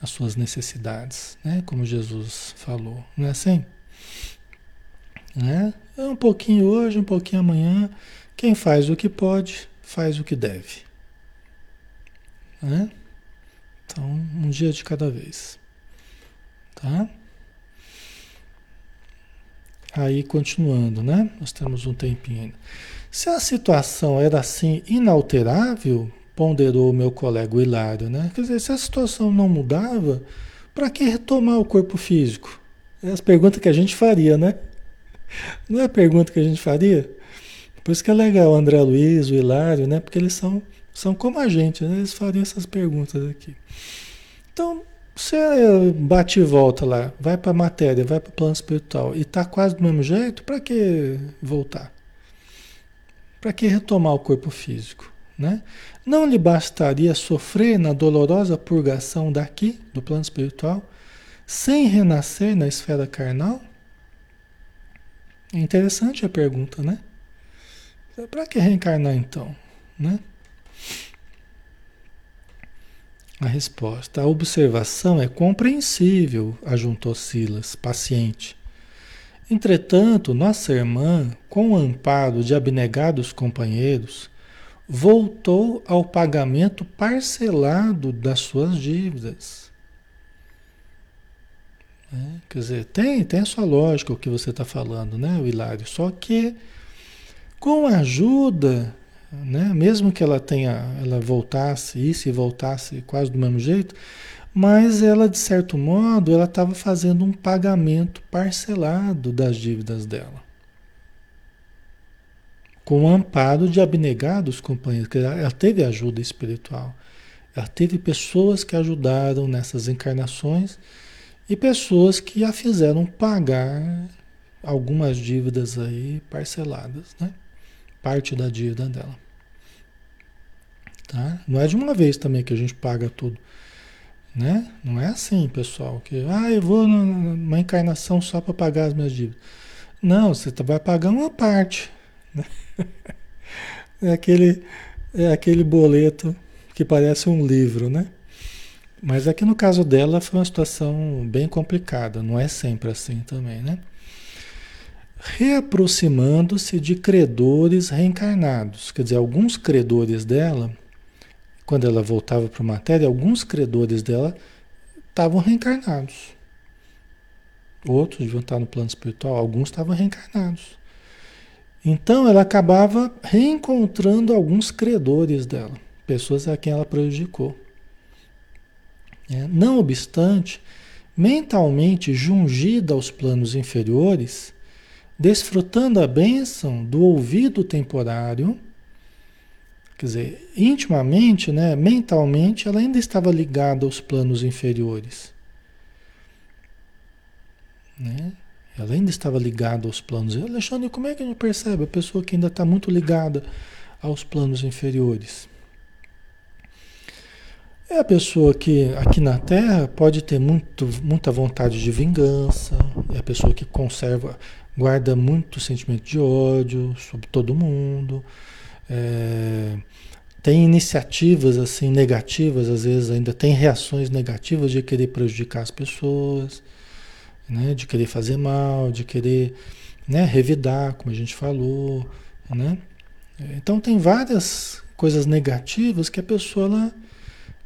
as suas necessidades, né? Como Jesus falou, não é assim? Né? É um pouquinho hoje, um pouquinho amanhã. Quem faz o que pode, faz o que deve. Né? Então, um dia de cada vez. Tá? Aí, continuando, né? Nós temos um tempinho ainda. Se a situação era assim inalterável, ponderou o meu colega Hilário, né? Quer dizer, se a situação não mudava, para que retomar o corpo físico? É as perguntas que a gente faria, né? Não é a pergunta que a gente faria? Por isso que é legal o André Luiz, o Hilário, né? Porque eles são são como a gente, né? eles fariam essas perguntas aqui. Então, você bate e volta lá, vai para a matéria, vai para o plano espiritual e está quase do mesmo jeito, para que voltar? Para que retomar o corpo físico? Né? Não lhe bastaria sofrer na dolorosa purgação daqui, do plano espiritual, sem renascer na esfera carnal? É interessante a pergunta, né? Para que reencarnar então? Né? A resposta. A observação é compreensível, ajuntou Silas, paciente. Entretanto, nossa irmã, com o amparo de abnegados companheiros, voltou ao pagamento parcelado das suas dívidas. É, quer dizer, tem, tem a sua lógica o que você está falando, né, Hilário? Só que com a ajuda né? Mesmo que ela tenha, ela voltasse e voltasse quase do mesmo jeito, mas ela de certo modo ela estava fazendo um pagamento parcelado das dívidas dela, com o amparo de abnegados companheiros, que ela teve ajuda espiritual, ela teve pessoas que ajudaram nessas encarnações e pessoas que a fizeram pagar algumas dívidas aí parceladas, né? parte da dívida dela. Tá? Não é de uma vez também que a gente paga tudo. Né? Não é assim, pessoal, que ah, eu vou numa encarnação só para pagar as minhas dívidas. Não, você tá, vai pagar uma parte. É aquele, é aquele boleto que parece um livro, né? Mas aqui no caso dela foi uma situação bem complicada, não é sempre assim também, né? reaproximando-se de credores reencarnados. Quer dizer, alguns credores dela, quando ela voltava para a matéria, alguns credores dela estavam reencarnados. Outros deviam estar no plano espiritual, alguns estavam reencarnados. Então ela acabava reencontrando alguns credores dela, pessoas a quem ela prejudicou. É, não obstante, mentalmente jungida aos planos inferiores, desfrutando a bênção do ouvido temporário, quer dizer, intimamente, né, mentalmente, ela ainda estava ligada aos planos inferiores. Né? Ela ainda estava ligada aos planos. Alexandre, como é que a gente percebe a pessoa que ainda está muito ligada aos planos inferiores? É a pessoa que aqui na Terra pode ter muito, muita vontade de vingança, é a pessoa que conserva, guarda muito sentimento de ódio sobre todo mundo, é, tem iniciativas assim negativas, às vezes ainda tem reações negativas de querer prejudicar as pessoas, né, de querer fazer mal, de querer né, revidar, como a gente falou, né? Então tem várias coisas negativas que a pessoa ela,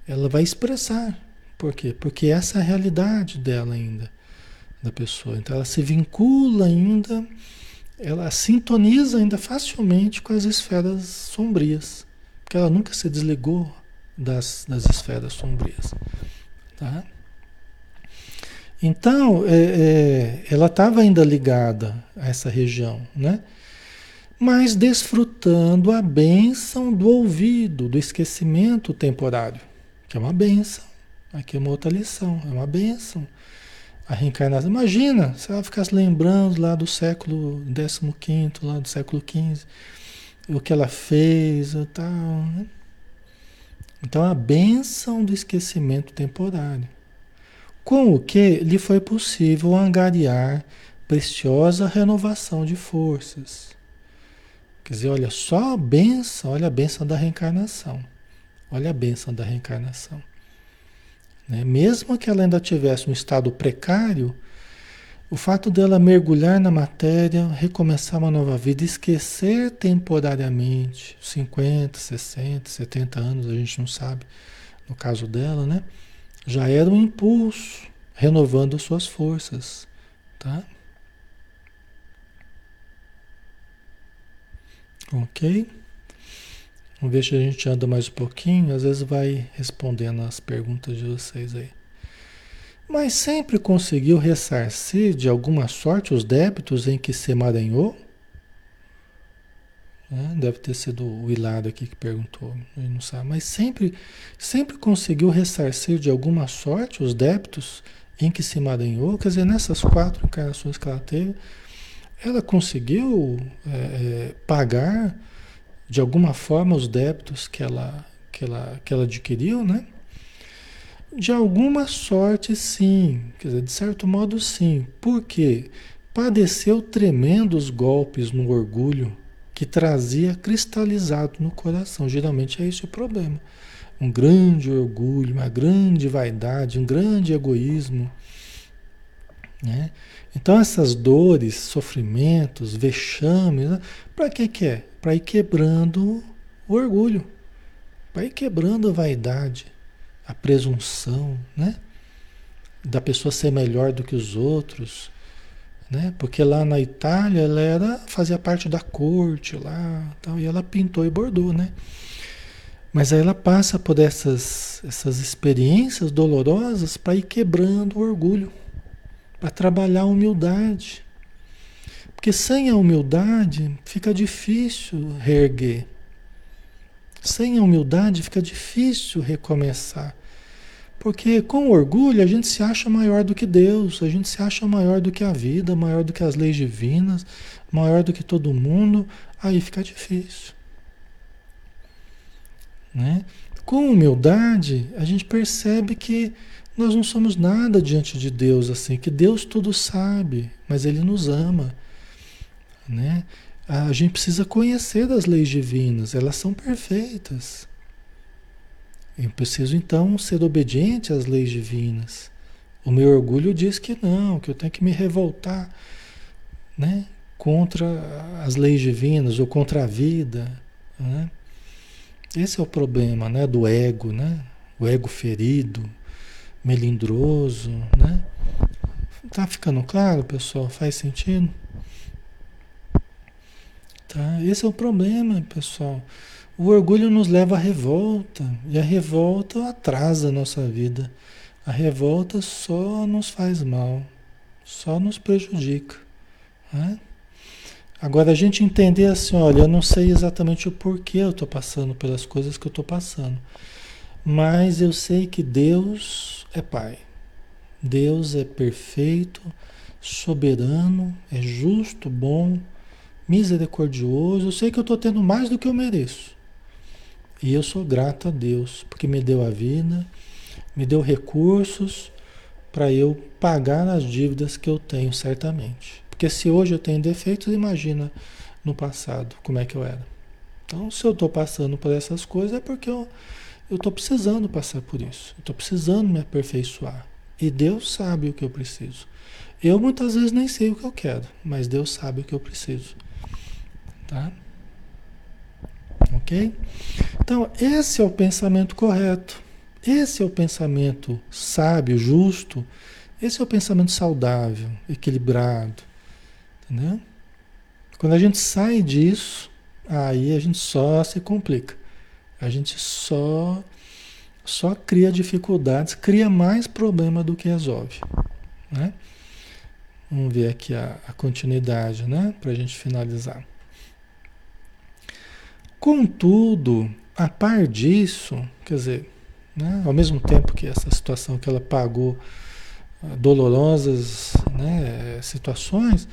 ela vai expressar. Por quê? Porque essa é a realidade dela ainda da pessoa. Então ela se vincula ainda, ela sintoniza ainda facilmente com as esferas sombrias, porque ela nunca se desligou das, das esferas sombrias. Tá? Então, é, é, ela estava ainda ligada a essa região, né? mas desfrutando a bênção do ouvido, do esquecimento temporário, que é uma bênção. Aqui é uma outra lição, é uma bênção a reencarnação. Imagina se ela ficasse lembrando lá do século XV, lá do século XV, o que ela fez e tal. Né? Então, a benção do esquecimento temporário. Com o que lhe foi possível angariar preciosa renovação de forças. Quer dizer, olha só a benção, olha a benção da reencarnação. Olha a benção da reencarnação. Né? Mesmo que ela ainda tivesse um estado precário, o fato dela mergulhar na matéria, recomeçar uma nova vida, esquecer temporariamente 50, 60, 70 anos, a gente não sabe, no caso dela, né? Já era um impulso, renovando suas forças, tá? Ok? Vamos ver se a gente anda mais um pouquinho, às vezes vai respondendo as perguntas de vocês aí. Mas sempre conseguiu ressarcir de alguma sorte os débitos em que se emaranhou? Né? Deve ter sido o Hilário aqui que perguntou, ele não sabe. Mas sempre, sempre conseguiu ressarcir de alguma sorte os débitos em que se emaranhou. Quer dizer, nessas quatro encarnações que ela teve, ela conseguiu é, é, pagar de alguma forma os débitos que ela, que ela, que ela adquiriu, né? De alguma sorte, sim. Quer dizer, de certo modo, sim. Por quê? Padeceu tremendos golpes no orgulho que trazia cristalizado no coração. Geralmente é esse o problema. Um grande orgulho, uma grande vaidade, um grande egoísmo. Né? Então essas dores, sofrimentos, vexames, né? para que que é? Para ir quebrando o orgulho, para ir quebrando a vaidade, a presunção, né? Da pessoa ser melhor do que os outros, né? Porque lá na Itália ela era fazia parte da corte lá, tal, e ela pintou e bordou, né? Mas aí ela passa por essas essas experiências dolorosas para ir quebrando o orgulho, para trabalhar a humildade. Porque sem a humildade fica difícil reerguer. Sem a humildade fica difícil recomeçar. Porque com orgulho a gente se acha maior do que Deus, a gente se acha maior do que a vida, maior do que as leis divinas, maior do que todo mundo, aí fica difícil. Né? Com humildade, a gente percebe que nós não somos nada diante de Deus assim, que Deus tudo sabe, mas Ele nos ama. Né? A gente precisa conhecer das leis divinas, elas são perfeitas. Eu preciso então ser obediente às leis divinas. O meu orgulho diz que não, que eu tenho que me revoltar, né? Contra as leis divinas ou contra a vida, né? Esse é o problema, né? Do ego, né? O ego ferido, melindroso, né? Tá ficando claro, pessoal? Faz sentido? Tá? Esse é o problema, pessoal. O orgulho nos leva à revolta, e a revolta atrasa a nossa vida. A revolta só nos faz mal, só nos prejudica. Né? Agora, a gente entender assim: olha, eu não sei exatamente o porquê eu estou passando pelas coisas que eu estou passando, mas eu sei que Deus é Pai. Deus é perfeito, soberano, é justo, bom, misericordioso. Eu sei que eu estou tendo mais do que eu mereço. E eu sou grato a Deus, porque me deu a vida, me deu recursos para eu pagar as dívidas que eu tenho certamente. Porque se hoje eu tenho defeitos, imagina no passado como é que eu era. Então, se eu estou passando por essas coisas, é porque eu estou precisando passar por isso. Estou precisando me aperfeiçoar. E Deus sabe o que eu preciso. Eu muitas vezes nem sei o que eu quero, mas Deus sabe o que eu preciso. Tá? Ok? Então, esse é o pensamento correto. Esse é o pensamento sábio, justo. Esse é o pensamento saudável, equilibrado. Entendeu? Quando a gente sai disso, aí a gente só se complica. A gente só só cria dificuldades, cria mais problema do que resolve. Né? Vamos ver aqui a, a continuidade, né? Para a gente finalizar. Contudo, a par disso, quer dizer, né, ao mesmo tempo que essa situação que ela pagou ah, dolorosas né, situações,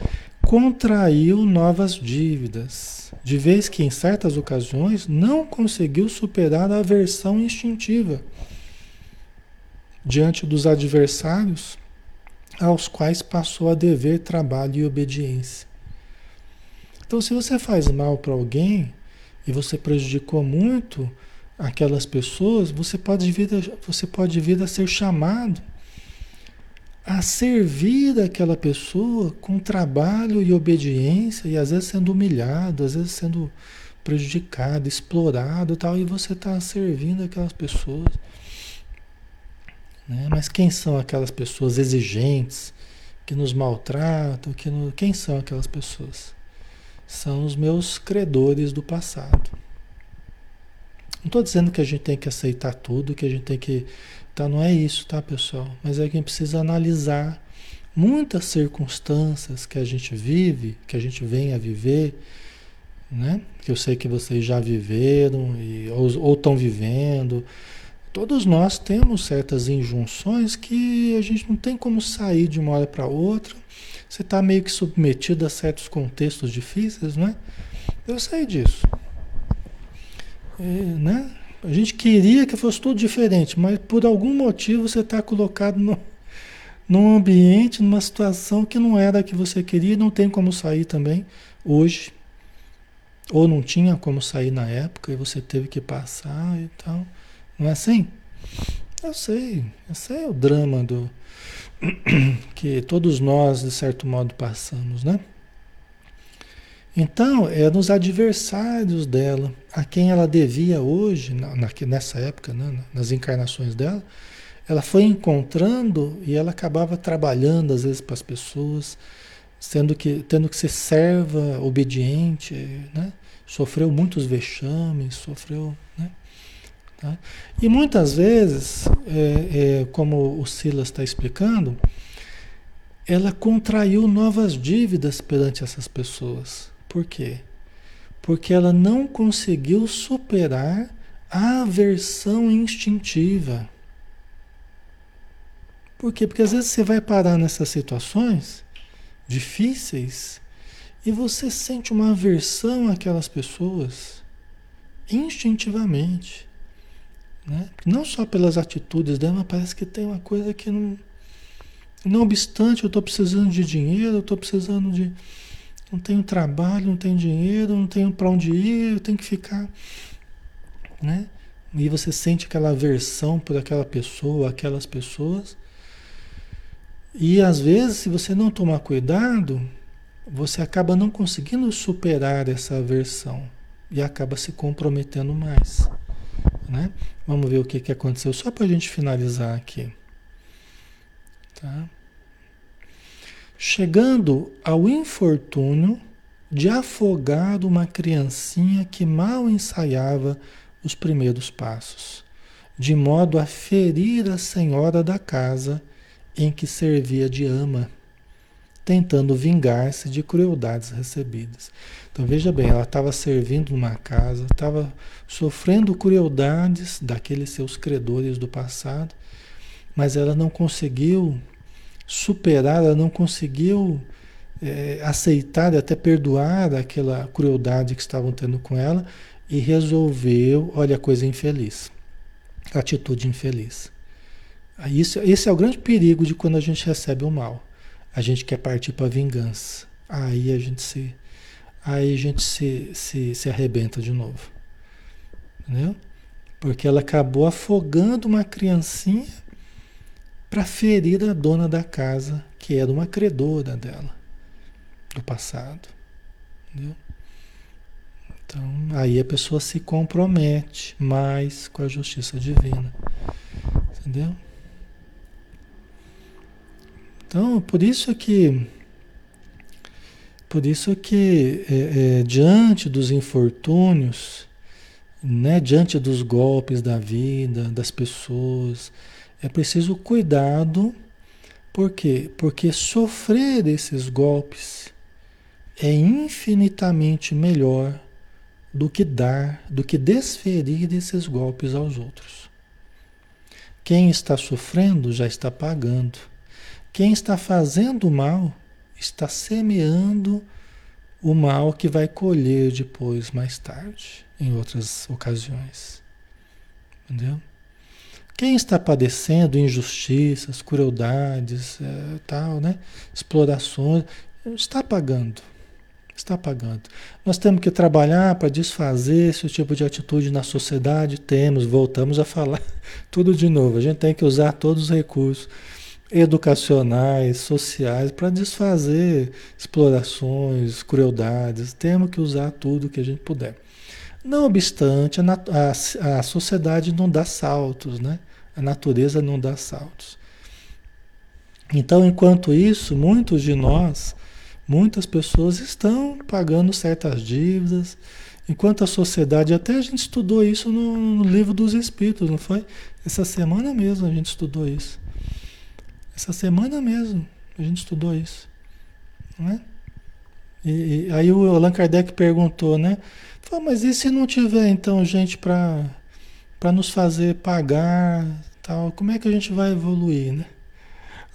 contraiu novas dívidas, de vez que em certas ocasiões não conseguiu superar a aversão instintiva diante dos adversários aos quais passou a dever trabalho e obediência. Então, se você faz mal para alguém, e você prejudicou muito aquelas pessoas, você pode vir a, você pode vir a ser chamado a servir aquela pessoa com trabalho e obediência e às vezes sendo humilhado, às vezes sendo prejudicado, explorado, tal, e você está servindo aquelas pessoas. Né? Mas quem são aquelas pessoas exigentes que nos maltratam? Que no... Quem são aquelas pessoas? São os meus credores do passado. Não estou dizendo que a gente tem que aceitar tudo, que a gente tem que. Tá, não é isso, tá, pessoal? Mas é que a gente precisa analisar muitas circunstâncias que a gente vive, que a gente vem a viver, né? Que eu sei que vocês já viveram e, ou estão vivendo. Todos nós temos certas injunções que a gente não tem como sair de uma hora para outra. Você está meio que submetido a certos contextos difíceis, não é? Eu sei disso. É, né? A gente queria que fosse tudo diferente, mas por algum motivo você está colocado no, num ambiente, numa situação que não era a que você queria, não tem como sair também hoje. Ou não tinha como sair na época e você teve que passar e tal. Não é assim? Eu sei, esse é o drama do que todos nós, de certo modo, passamos, né? Então, eram os adversários dela, a quem ela devia hoje, na, nessa época, né, nas encarnações dela, ela foi encontrando e ela acabava trabalhando às vezes para as pessoas, sendo que tendo que ser serva, obediente, né? Sofreu muitos vexames, sofreu, né? Tá? E muitas vezes, é, é, como o Silas está explicando, ela contraiu novas dívidas perante essas pessoas. Por quê? Porque ela não conseguiu superar a aversão instintiva. Por quê? Porque às vezes você vai parar nessas situações difíceis e você sente uma aversão àquelas pessoas instintivamente. Né? Não só pelas atitudes dela, mas parece que tem uma coisa que não. Não obstante, eu estou precisando de dinheiro, eu estou precisando de. Não tenho trabalho, não tenho dinheiro, não tenho para onde ir, eu tenho que ficar. Né? E você sente aquela aversão por aquela pessoa, aquelas pessoas. E às vezes, se você não tomar cuidado, você acaba não conseguindo superar essa aversão e acaba se comprometendo mais. Né? Vamos ver o que, que aconteceu, só para a gente finalizar aqui. Tá? Chegando ao infortúnio de afogar uma criancinha que mal ensaiava os primeiros passos, de modo a ferir a senhora da casa em que servia de ama, tentando vingar-se de crueldades recebidas. Veja bem, ela estava servindo numa casa, estava sofrendo crueldades daqueles seus credores do passado, mas ela não conseguiu superar, ela não conseguiu é, aceitar até perdoar aquela crueldade que estavam tendo com ela e resolveu, olha a coisa infeliz, atitude infeliz. Isso, esse é o grande perigo de quando a gente recebe o mal. A gente quer partir para vingança. Aí a gente se aí a gente se, se, se arrebenta de novo. Entendeu? Porque ela acabou afogando uma criancinha para ferir a dona da casa, que era uma credora dela, do passado. Entendeu? Então, aí a pessoa se compromete mais com a justiça divina. Entendeu? Então, por isso que, por isso que é, é, diante dos infortúnios, né, diante dos golpes da vida, das pessoas, é preciso cuidado. Por quê? Porque sofrer esses golpes é infinitamente melhor do que dar, do que desferir esses golpes aos outros. Quem está sofrendo já está pagando. Quem está fazendo mal está semeando o mal que vai colher depois, mais tarde, em outras ocasiões. Entendeu? Quem está padecendo injustiças, crueldades, é, tal, né? explorações, está pagando. Está pagando. Nós temos que trabalhar para desfazer esse tipo de atitude na sociedade. Temos, voltamos a falar tudo de novo. A gente tem que usar todos os recursos educacionais, sociais, para desfazer explorações, crueldades. Temos que usar tudo que a gente puder. Não obstante, a, a, a sociedade não dá saltos, né? A natureza não dá saltos. Então, enquanto isso, muitos de nós, muitas pessoas estão pagando certas dívidas, enquanto a sociedade, até a gente estudou isso no, no livro dos Espíritos, não foi? Essa semana mesmo a gente estudou isso. Essa semana mesmo a gente estudou isso. Não é? E, e, aí o Allan Kardec perguntou, né? Falou, mas e se não tiver então gente para para nos fazer pagar, tal? Como é que a gente vai evoluir, né?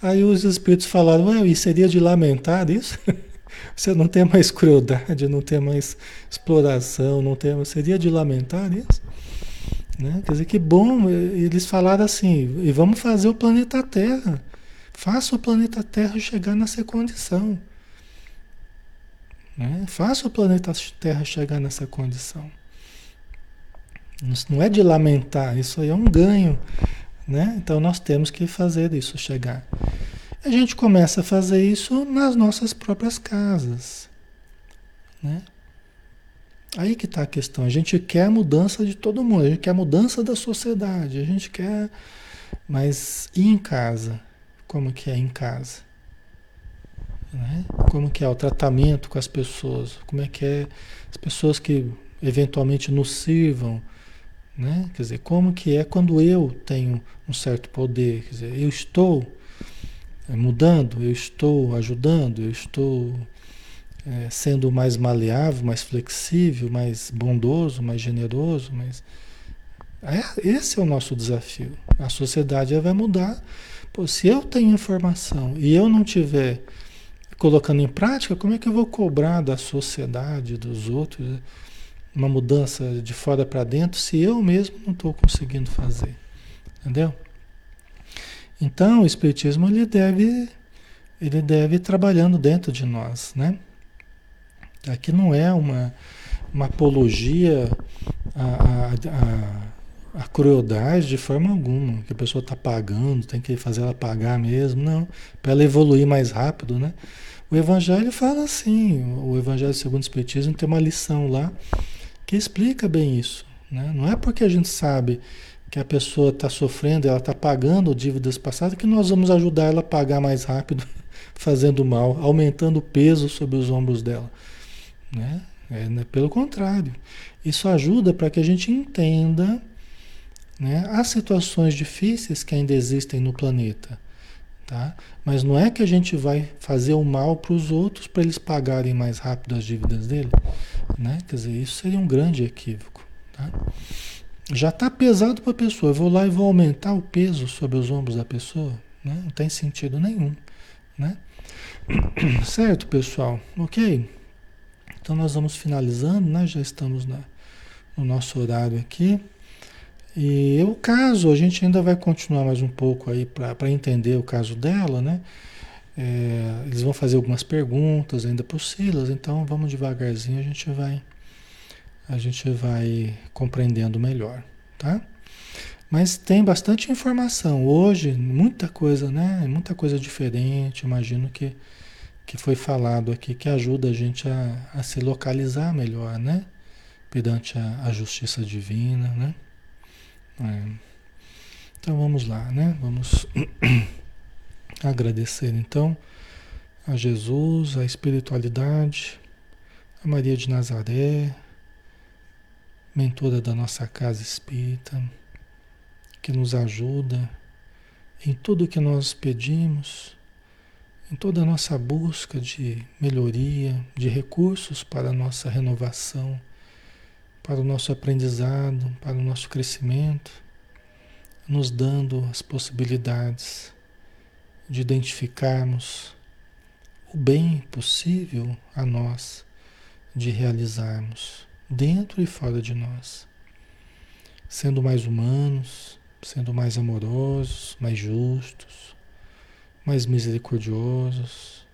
Aí os espíritos falaram, ué, e seria de lamentar isso? Você não tem mais crueldade, não tem mais exploração, não tem, seria de lamentar isso? Né? Quer dizer, que bom, eles falaram assim, e vamos fazer o planeta Terra. Faça o planeta Terra chegar nessa condição. Né? Faça o planeta Terra chegar nessa condição. Isso não é de lamentar, isso aí é um ganho. Né? Então nós temos que fazer isso chegar. A gente começa a fazer isso nas nossas próprias casas. Né? Aí que está a questão. A gente quer a mudança de todo mundo, a gente quer a mudança da sociedade, a gente quer. Mas e em casa? Como que é em casa? Né? Como que é o tratamento com as pessoas? Como é que é as pessoas que eventualmente nos sirvam? Né? Quer dizer, como que é quando eu tenho um certo poder? Quer dizer, eu estou é, mudando, eu estou ajudando, eu estou é, sendo mais maleável, mais flexível, mais bondoso, mais generoso, mas é, esse é o nosso desafio. A sociedade vai mudar. Pô, se eu tenho informação e eu não tiver colocando em prática, como é que eu vou cobrar da sociedade, dos outros, uma mudança de fora para dentro, se eu mesmo não estou conseguindo fazer? Entendeu? Então, o Espiritismo ele deve, ele deve ir trabalhando dentro de nós, né? Aqui não é uma, uma apologia à, à, à, crueldade de forma alguma, que a pessoa está pagando, tem que fazer ela pagar mesmo, não, para ela evoluir mais rápido, né? O Evangelho fala assim, o Evangelho segundo o Espiritismo tem uma lição lá que explica bem isso. Né? Não é porque a gente sabe que a pessoa está sofrendo, ela está pagando dívidas passadas, que nós vamos ajudar ela a pagar mais rápido, fazendo mal, aumentando o peso sobre os ombros dela. Né? É, né? Pelo contrário, isso ajuda para que a gente entenda né, as situações difíceis que ainda existem no planeta. Tá? Mas não é que a gente vai fazer o mal para os outros para eles pagarem mais rápido as dívidas dele. Né? Quer dizer, isso seria um grande equívoco. Tá? Já está pesado para a pessoa. Eu vou lá e vou aumentar o peso sobre os ombros da pessoa. Né? Não tem sentido nenhum. Né? Certo, pessoal? Ok? Então nós vamos finalizando, né? Já estamos na, no nosso horário aqui. E o caso, a gente ainda vai continuar mais um pouco aí para entender o caso dela, né? É, eles vão fazer algumas perguntas ainda para o Silas, então vamos devagarzinho, a gente vai a gente vai compreendendo melhor, tá? Mas tem bastante informação hoje, muita coisa, né? Muita coisa diferente, imagino que que foi falado aqui que ajuda a gente a, a se localizar melhor, né? Perante a, a justiça divina, né? É. Então vamos lá, né? Vamos agradecer então a Jesus, a espiritualidade, a Maria de Nazaré, mentora da nossa casa espírita, que nos ajuda em tudo que nós pedimos em toda a nossa busca de melhoria, de recursos para a nossa renovação, para o nosso aprendizado, para o nosso crescimento, nos dando as possibilidades de identificarmos o bem possível a nós de realizarmos, dentro e fora de nós, sendo mais humanos, sendo mais amorosos, mais justos, mais misericordiosos,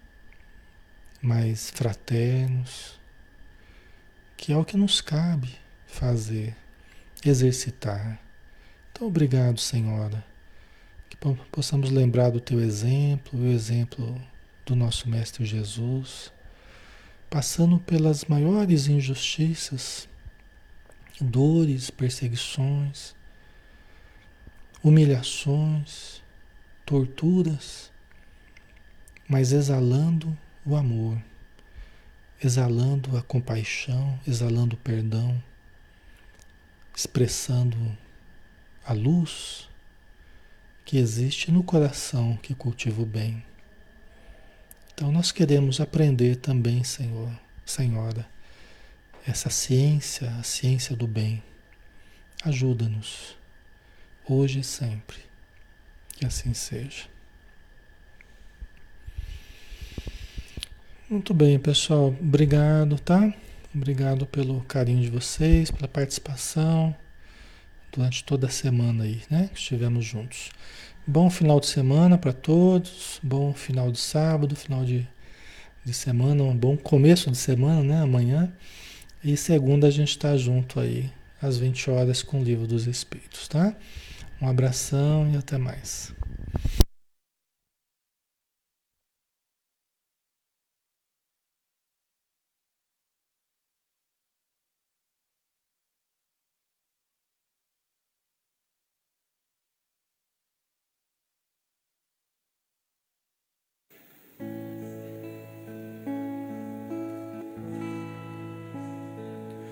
mais fraternos, que é o que nos cabe fazer, exercitar. Então, obrigado, Senhora, que possamos lembrar do teu exemplo, o exemplo do nosso Mestre Jesus, passando pelas maiores injustiças, dores, perseguições, humilhações, torturas mas exalando o amor, exalando a compaixão, exalando o perdão, expressando a luz que existe no coração que cultiva o bem. Então nós queremos aprender também, Senhor, Senhora, essa ciência, a ciência do bem. Ajuda-nos, hoje e sempre. Que assim seja. Muito bem, pessoal. Obrigado, tá? Obrigado pelo carinho de vocês, pela participação durante toda a semana aí, né? Que estivemos juntos. Bom final de semana para todos, bom final de sábado, final de, de semana, um bom começo de semana, né? Amanhã. E segunda a gente está junto aí, às 20 horas, com o Livro dos Espíritos, tá? Um abração e até mais.